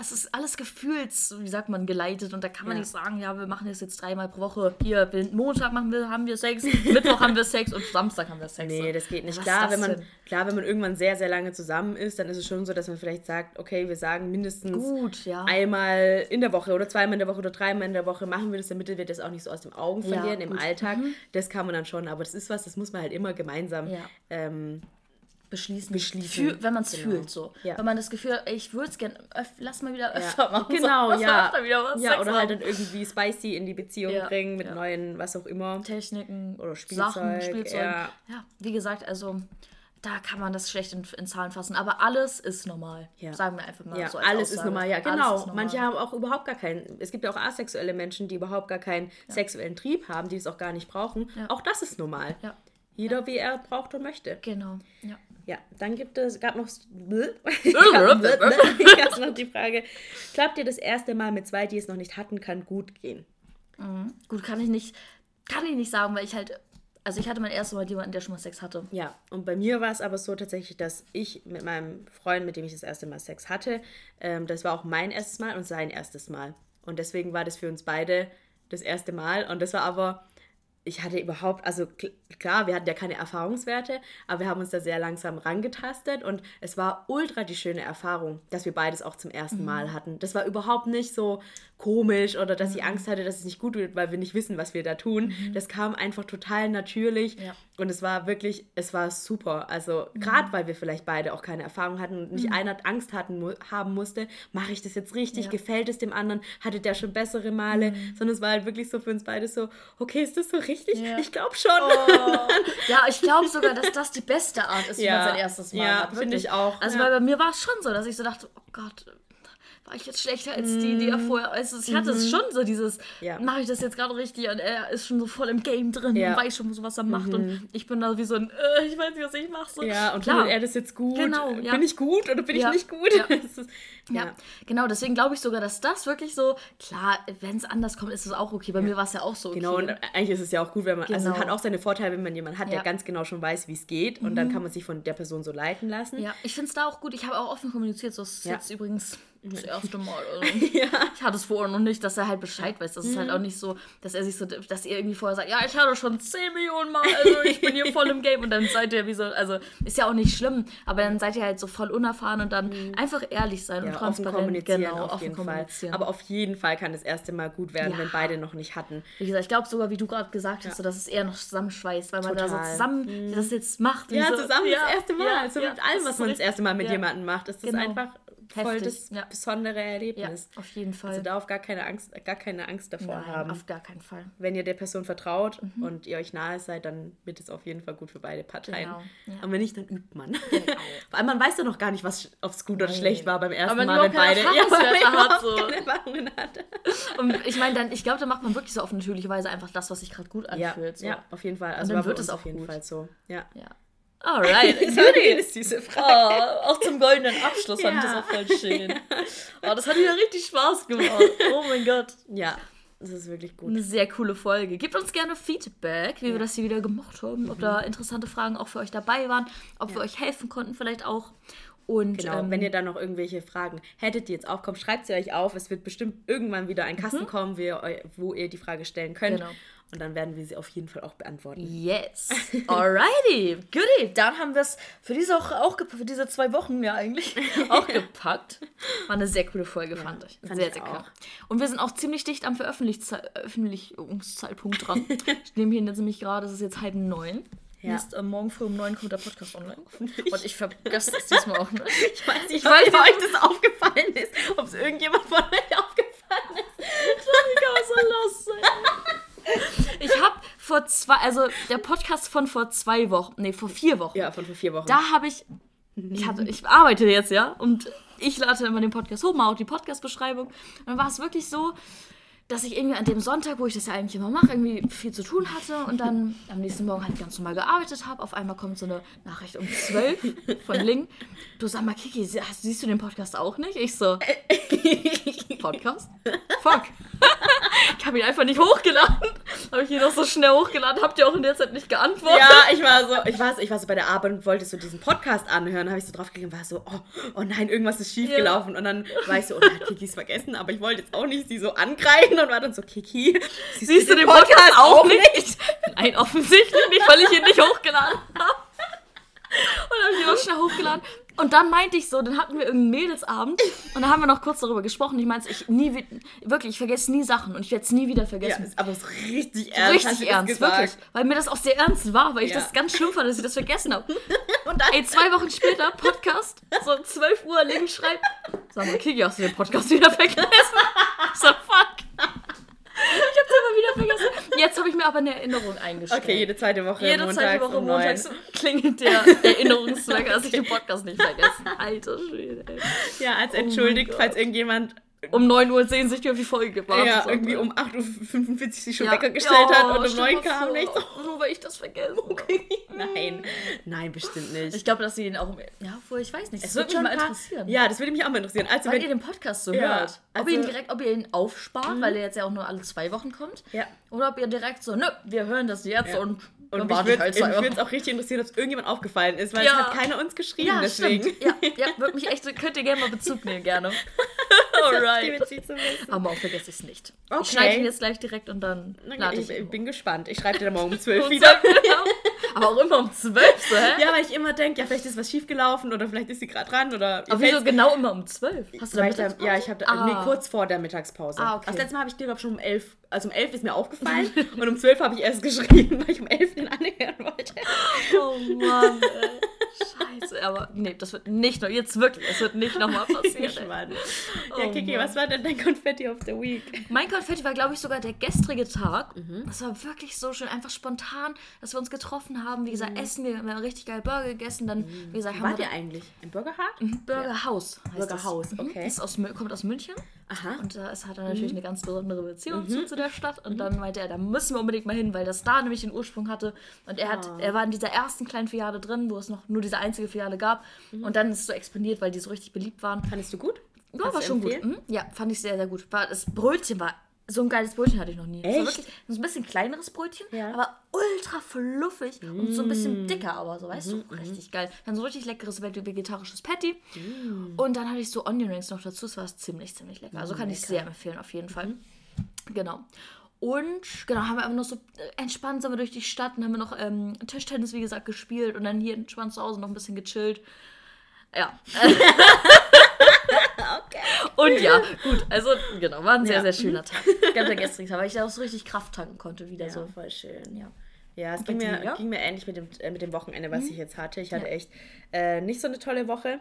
Es ist alles gefühls, wie sagt man, geleitet und da kann man Ja. nicht sagen, ja, wir machen das jetzt dreimal pro Woche. Hier, Montag machen wir, haben wir Sex, Mittwoch haben wir Sex und Samstag haben wir Sex. Nee, das geht nicht. Was Klar, wenn man, denn? klar, wenn man irgendwann sehr, sehr lange zusammen ist, dann ist es schon so, dass man vielleicht sagt, okay, wir sagen mindestens Gut, ja. einmal in der Woche oder zweimal in der Woche oder dreimal in der Woche machen wir das, damit wir das auch nicht so aus den Augen Ja, verlieren im gut. Mhm. Alltag. Das kann man dann schon, aber das ist was, das muss man halt immer gemeinsam Ja. ähm, beschließen. Beschließen, Fühl, wenn man es genau. fühlt, so. Ja. Wenn man das Gefühl hat, ich würde es gerne, lass mal wieder öfter machen. Genau, lass ja. öfter wieder was ja oder halt dann irgendwie spicy in die Beziehung Ja, bringen mit ja. neuen, was auch immer. Techniken Oder Sachen, Spielzeug, Spielzeug. ja. ja, wie gesagt, also da kann man das schlecht in, in Zahlen fassen. Aber alles ist normal. Ja. Sagen wir einfach mal Ja, so. alles ist Aussage. normal, ja, genau. ist normal. Manche haben auch überhaupt gar keinen. Es gibt ja auch asexuelle Menschen, die überhaupt gar keinen sexuellen Trieb haben, die es auch gar nicht brauchen. Ja. Auch das ist normal. Ja, Jeder, wie er braucht und möchte. genau. Ja. Dann gibt es, gab noch, gab noch die Frage, klappt dir das erste Mal mit zwei, die es noch nicht hatten, kann gut gehen? Gut, kann ich nicht, kann ich nicht sagen, weil ich halt, also ich hatte mein erstes Mal jemanden, der schon mal Sex hatte. Ja, und bei mir war es aber so tatsächlich, dass ich mit meinem Freund, mit dem ich das erste Mal Sex hatte, ähm, das war auch mein erstes Mal und sein erstes Mal. Und deswegen war das für uns beide das erste Mal. Und das war aber, ich hatte überhaupt, also kl- klar, wir hatten ja keine Erfahrungswerte, aber wir haben uns da sehr langsam rangetastet und es war ultra die schöne Erfahrung, dass wir beides auch zum ersten Mal hatten. Das war überhaupt nicht so komisch oder dass ich Angst hatte, dass es nicht gut wird, weil wir nicht wissen, was wir da tun. Das kam einfach total natürlich Ja. und es war wirklich, es war super. Also gerade weil wir vielleicht beide auch keine Erfahrung hatten und nicht einer Angst hatten, haben musste, mache ich das jetzt richtig, Ja. gefällt es dem anderen, hatte der schon bessere Male, sondern es war halt wirklich so für uns beide so, okay, ist das so richtig? Ja. Ich glaube schon. Ja, ich glaube sogar, dass das die beste Art ist, wie man sein erstes Mal Ja, hat. finde ich auch. Also, bei mir war es schon so, dass ich so dachte, oh Gott, war ich jetzt schlechter als die, die er vorher. Also, ich hatte es schon so dieses, Mhm. Ja. mache ich das jetzt gerade richtig? Und er ist schon so voll im Game drin Ja. Mhm. und weiß schon so, was er macht. Und ich bin da wie so ein, äh, ich weiß nicht, was ich mache. So. Ja, und Klar. er das jetzt gut? Genau, ja. Bin ich gut oder bin ich nicht gut? Ist, Ja, genau, deswegen glaube ich sogar, dass das wirklich so, klar, wenn es anders kommt, ist es auch okay. Bei mir war es ja auch so okay. Genau, und eigentlich ist es ja auch gut, wenn man, also es Genau. hat auch seine Vorteile, wenn man jemanden hat, der. Mhm. ganz genau schon weiß, wie es geht und dann kann man sich von der Person so leiten lassen. Ja, ich finde es da auch gut. Ich habe auch offen kommuniziert. So ist jetzt übrigens das erste Mal. Also. Ich hatte es vorher noch nicht, dass er halt Bescheid weiß. Das ist halt auch nicht so, dass er sich so, dass ihr irgendwie vorher sagt, ja, ich hatte schon 10 Millionen Mal, also ich bin hier voll im Game und dann seid ihr wie so, also ist ja auch nicht schlimm, aber dann seid ihr halt so voll unerfahren und dann einfach ehrlich sein und Ja, offen transparent. kommunizieren genau, auf offen jeden Fall. Aber auf jeden Fall kann das erste Mal gut werden, Ja. wenn beide noch nicht hatten. Wie gesagt, ich glaube sogar, wie du gerade gesagt hast, so, dass es eher noch zusammenschweißt, weil man da so zusammen das jetzt macht. und Ja, so, zusammen ja, das erste Mal. ja, ja, mit allem, das was man das erste Mal mit ja. jemandem macht. Das ist Genau. einfach voll das ja. besondere Ja, Erlebnis. auf jeden Fall. Also darf gar keine Angst, gar keine Angst davor Nein, haben. auf gar keinen Fall. Wenn ihr der Person vertraut und ihr euch nahe seid, dann wird es auf jeden Fall gut für beide Parteien. Genau, ja. Und wenn nicht, dann übt man. Vor allem, man weiß ja noch gar nicht, was ob es gut oder Nein. schlecht war beim ersten Mal, wenn beide hast, überhaupt so. keine Erfahrungen hat. Und ich meine, dann, ich glaube, da macht man wirklich so auf natürliche Weise einfach das, was sich gerade gut Ja, anfühlt. So. ja, auf jeden Fall. Also dann war bei wird es auf jeden gut. Fall so. Ja. ja. Alright. War eine süße Frage. Oh, auch zum goldenen Abschluss fand ich das Ja. auch voll schön. Oh, das hat wieder richtig Spaß gemacht. Oh mein Gott. Ja, das ist wirklich gut. Eine sehr coole Folge. Gebt uns gerne Feedback, wie wir das hier wieder gemacht haben, ob da interessante Fragen auch für euch dabei waren, ob wir euch helfen konnten vielleicht auch. Und Genau, ähm, wenn ihr dann noch irgendwelche Fragen hättet, die jetzt aufkommen, schreibt sie euch auf. Es wird bestimmt irgendwann wieder ein Kasten kommen, wo ihr, eu- wo ihr die Frage stellen könnt. Genau. Und dann werden wir sie auf jeden Fall auch beantworten. Yes. Alrighty. Goodie. Dann haben wir es für diese auch gepackt, für diese zwei Wochen ja eigentlich auch gepackt. War eine sehr coole Folge, fand ich. fand sehr, ich sehr auch. cool. Und wir sind auch ziemlich dicht am Veröffentlichungszeitpunkt dran. ich nehme hier jetzt nämlich gerade, es ist jetzt halb neun. Ja. Ist, äh, morgen früh um neun kommt der Podcast online. Und ich vergesse das diesmal auch nicht. Ich weiß nicht, Ich weiß ob euch das aufgefallen ist, ob es irgendjemand von euch aufgefallen ist. Wie kann man so los sein? Ich habe vor zwei, also der Podcast von vor zwei Wochen, nee, vor vier Wochen. Ja, von vor vier Wochen. Da habe ich, ich, hatte, ich arbeite jetzt ja und ich lade immer den Podcast hoch, mal auch die Podcast-Beschreibung. Und dann war es wirklich so, dass ich irgendwie an dem Sonntag, wo ich das ja eigentlich immer mache, irgendwie viel zu tun hatte und dann am nächsten Morgen halt ganz normal gearbeitet habe. Auf einmal kommt so eine Nachricht um 12 von Ling. Du sag mal, Kiki, hast- siehst du den Podcast auch nicht? Ich so, Podcast? Fuck. Ich habe ihn einfach nicht hochgeladen. Habe ich ihn noch so schnell hochgeladen. Habt ihr auch in der Zeit nicht geantwortet? Ja, ich war so, ich war, so- ich war so bei der Arbeit und wollte so diesen Podcast anhören, habe ich so drauf geklickt und war so, oh, oh nein, irgendwas ist schief Ja. gelaufen. Und dann war ich so, oh, hat Kiki's vergessen, aber ich wollte jetzt auch nicht sie so angreifen und war dann so, Kiki, Siehst du den Podcast auch nicht? Nein, offensichtlich nicht, weil ich ihn nicht hochgeladen habe. Und dann habe ich ihn noch schnell hochgeladen. Und dann meinte ich so, dann hatten wir irgendeinen Mädelsabend und dann haben wir noch kurz darüber gesprochen. Ich meinte, ich nie, wi- wirklich, ich vergesse nie Sachen und ich werde es nie wieder Ja, vergessen. ist aber so richtig ernst. Richtig ernst, wirklich. Weil mir das auch sehr ernst war, weil ich Ja. das ganz schlimm fand, dass ich das vergessen habe. Und dann, Ey, zwei Wochen später, Podcast, so 12 Uhr, Link schreibt, sag mal, Kiki, hast du den Podcast wieder vergessen? So, fuck. Wieder vergessen. Jetzt habe ich mir aber eine Erinnerung eingestellt. okay, jede zweite Woche Jede montags zweite Woche um montags klingelt der Erinnerungswecker, dass ich den Podcast nicht vergessen. Alter Schwede, ey. Ja, als Oh entschuldigt, Gott. falls irgendjemand Um 9 Uhr sehnsüchtig auf die Folge gewartet ja, irgendwie um 8.45 Uhr sich schon Ja. Wecker gestellt Ja, hat und um stell 9 mal kam vor. nichts. Nur weil ich das vergessen habe. Nein, nein, bestimmt nicht. Ich glaube, dass sie ihn auch. Ja, obwohl ich weiß nicht. Das Es würde mich mal interessieren. Ja, das würde mich auch mal interessieren. Also, Weil wenn, ihr den Podcast so Ja, hört. Ob also- ihr ihn direkt, ob ihr ihn aufspart, weil er jetzt ja auch nur alle zwei Wochen kommt. Ja. Oder ob ihr direkt so, nö, wir hören das jetzt und, und dann mich würde halt es auch richtig interessieren, ob es irgendjemand aufgefallen ist, weil Ja. es hat keiner uns geschrieben, Ja, deswegen. stimmt. Ja, ja, würde mich echt, könnt ihr gerne mal Bezug nehmen, gerne. Alright. Aber auch vergesse ich es nicht. Okay. Ich schneide ihn jetzt gleich direkt und dann lade Ich, ich bin gespannt. Ich schreibe dir dann morgen um 12 Um wieder. 12 Uhr. Aber auch immer um 12, so, hä? Ja, weil ich immer denke, ja, vielleicht ist was schiefgelaufen oder vielleicht ist sie gerade dran oder. Aber wieso genau immer um 12? Hast du da ich Mittagspause? ja, ich habe Ah. nee, kurz vor der Mittagspause. Ah, okay. Das letzte Mal habe ich dir, glaube schon um 11, also um 11 ist mir aufgefallen und um 12 habe ich erst geschrieben, weil ich um 11 den anhören wollte. Oh Mann, ey. Scheiße, aber nee, das wird nicht noch, jetzt wirklich, es wird nicht nochmal passieren. Gespannt. Ja, Oh Kiki, Mann. was war denn dein Konfetti of the Week? Mein Konfetti war, glaube ich, sogar der gestrige Tag. Mhm. Das war wirklich so schön, einfach spontan, dass wir uns getroffen haben. Wie Mhm. gesagt, essen, wir haben richtig geil Burger gegessen. Dann, wie gesagt, haben Wart wir ihr eigentlich im Burger Hut? Burger House. Heißt Burger das. House, Mhm. okay. Das ist aus, kommt aus München. Aha. Und da ist, hat er Mhm. natürlich eine ganz besondere Beziehung zu, zu der Stadt. Und dann meinte er, da müssen wir unbedingt mal hin, weil das da nämlich den Ursprung hatte. Und er, hat, Ah. er war in dieser ersten kleinen Filiale drin, wo es noch nur diese einzige Filiale gab. Mhm. Und dann ist es so expandiert, weil die so richtig beliebt waren. Fandest du gut? Ja, Kannst war schon gut. empfehlen? Mhm. Ja, fand ich sehr, sehr gut. War, das Brötchen war So ein geiles Brötchen hatte ich noch nie. Echt? wirklich so ein bisschen kleineres Brötchen, Ja. aber ultra fluffig und so ein Mm. bisschen dicker, aber so, weißt Mhm, du, richtig geil. Dann so richtig leckeres veg- vegetarisches Patty. Mm. Und dann hatte ich so Onion Rings noch dazu. Das war ziemlich, ziemlich lecker. Also kann ich lecker. sehr empfehlen, auf jeden Fall. Mhm. Genau. Und genau, haben wir einfach noch so äh, entspannt sind wir durch die Stadt und haben wir noch ähm, Tischtennis, wie gesagt, gespielt und dann hier entspannt zu Hause noch ein bisschen gechillt. Ja. Und ja, gut, also genau, war ein sehr, Ja. sehr schöner Tag. Ganz der gestrige Tag, weil ich da auch so richtig Kraft tanken konnte wieder Ja, so. voll schön. Ja. Ja, es ging mir, dir, ja? ging mir ähnlich mit dem, äh, mit dem Wochenende, was ich jetzt hatte. Ich hatte Ja. echt äh, nicht so eine tolle Woche.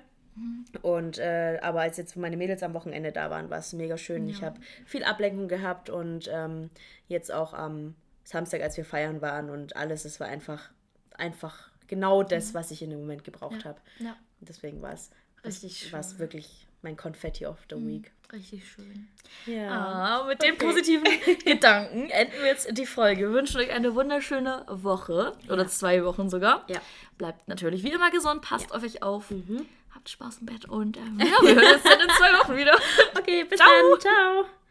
Und äh, aber als jetzt meine Mädels am Wochenende da waren, war es mega schön. Ich Ja. habe viel Ablenkung gehabt und ähm, jetzt auch am Samstag, als wir feiern waren und alles, es war einfach, einfach genau das, was ich in dem Moment gebraucht habe. Ja, Deswegen war es Richtig war es schön. wirklich mein Confetti of the Week. richtig schön. Ja. Ah, mit den Okay. positiven Gedanken enden wir jetzt die Folge. Wir wünschen euch eine wunderschöne Woche oder zwei Wochen sogar. Ja. Bleibt natürlich wie immer gesund, passt auf euch auf, Mhm. habt Spaß im Bett und ähm, ja, wir hören uns dann in zwei Wochen wieder. Okay, bis Ciao. dann. Ciao.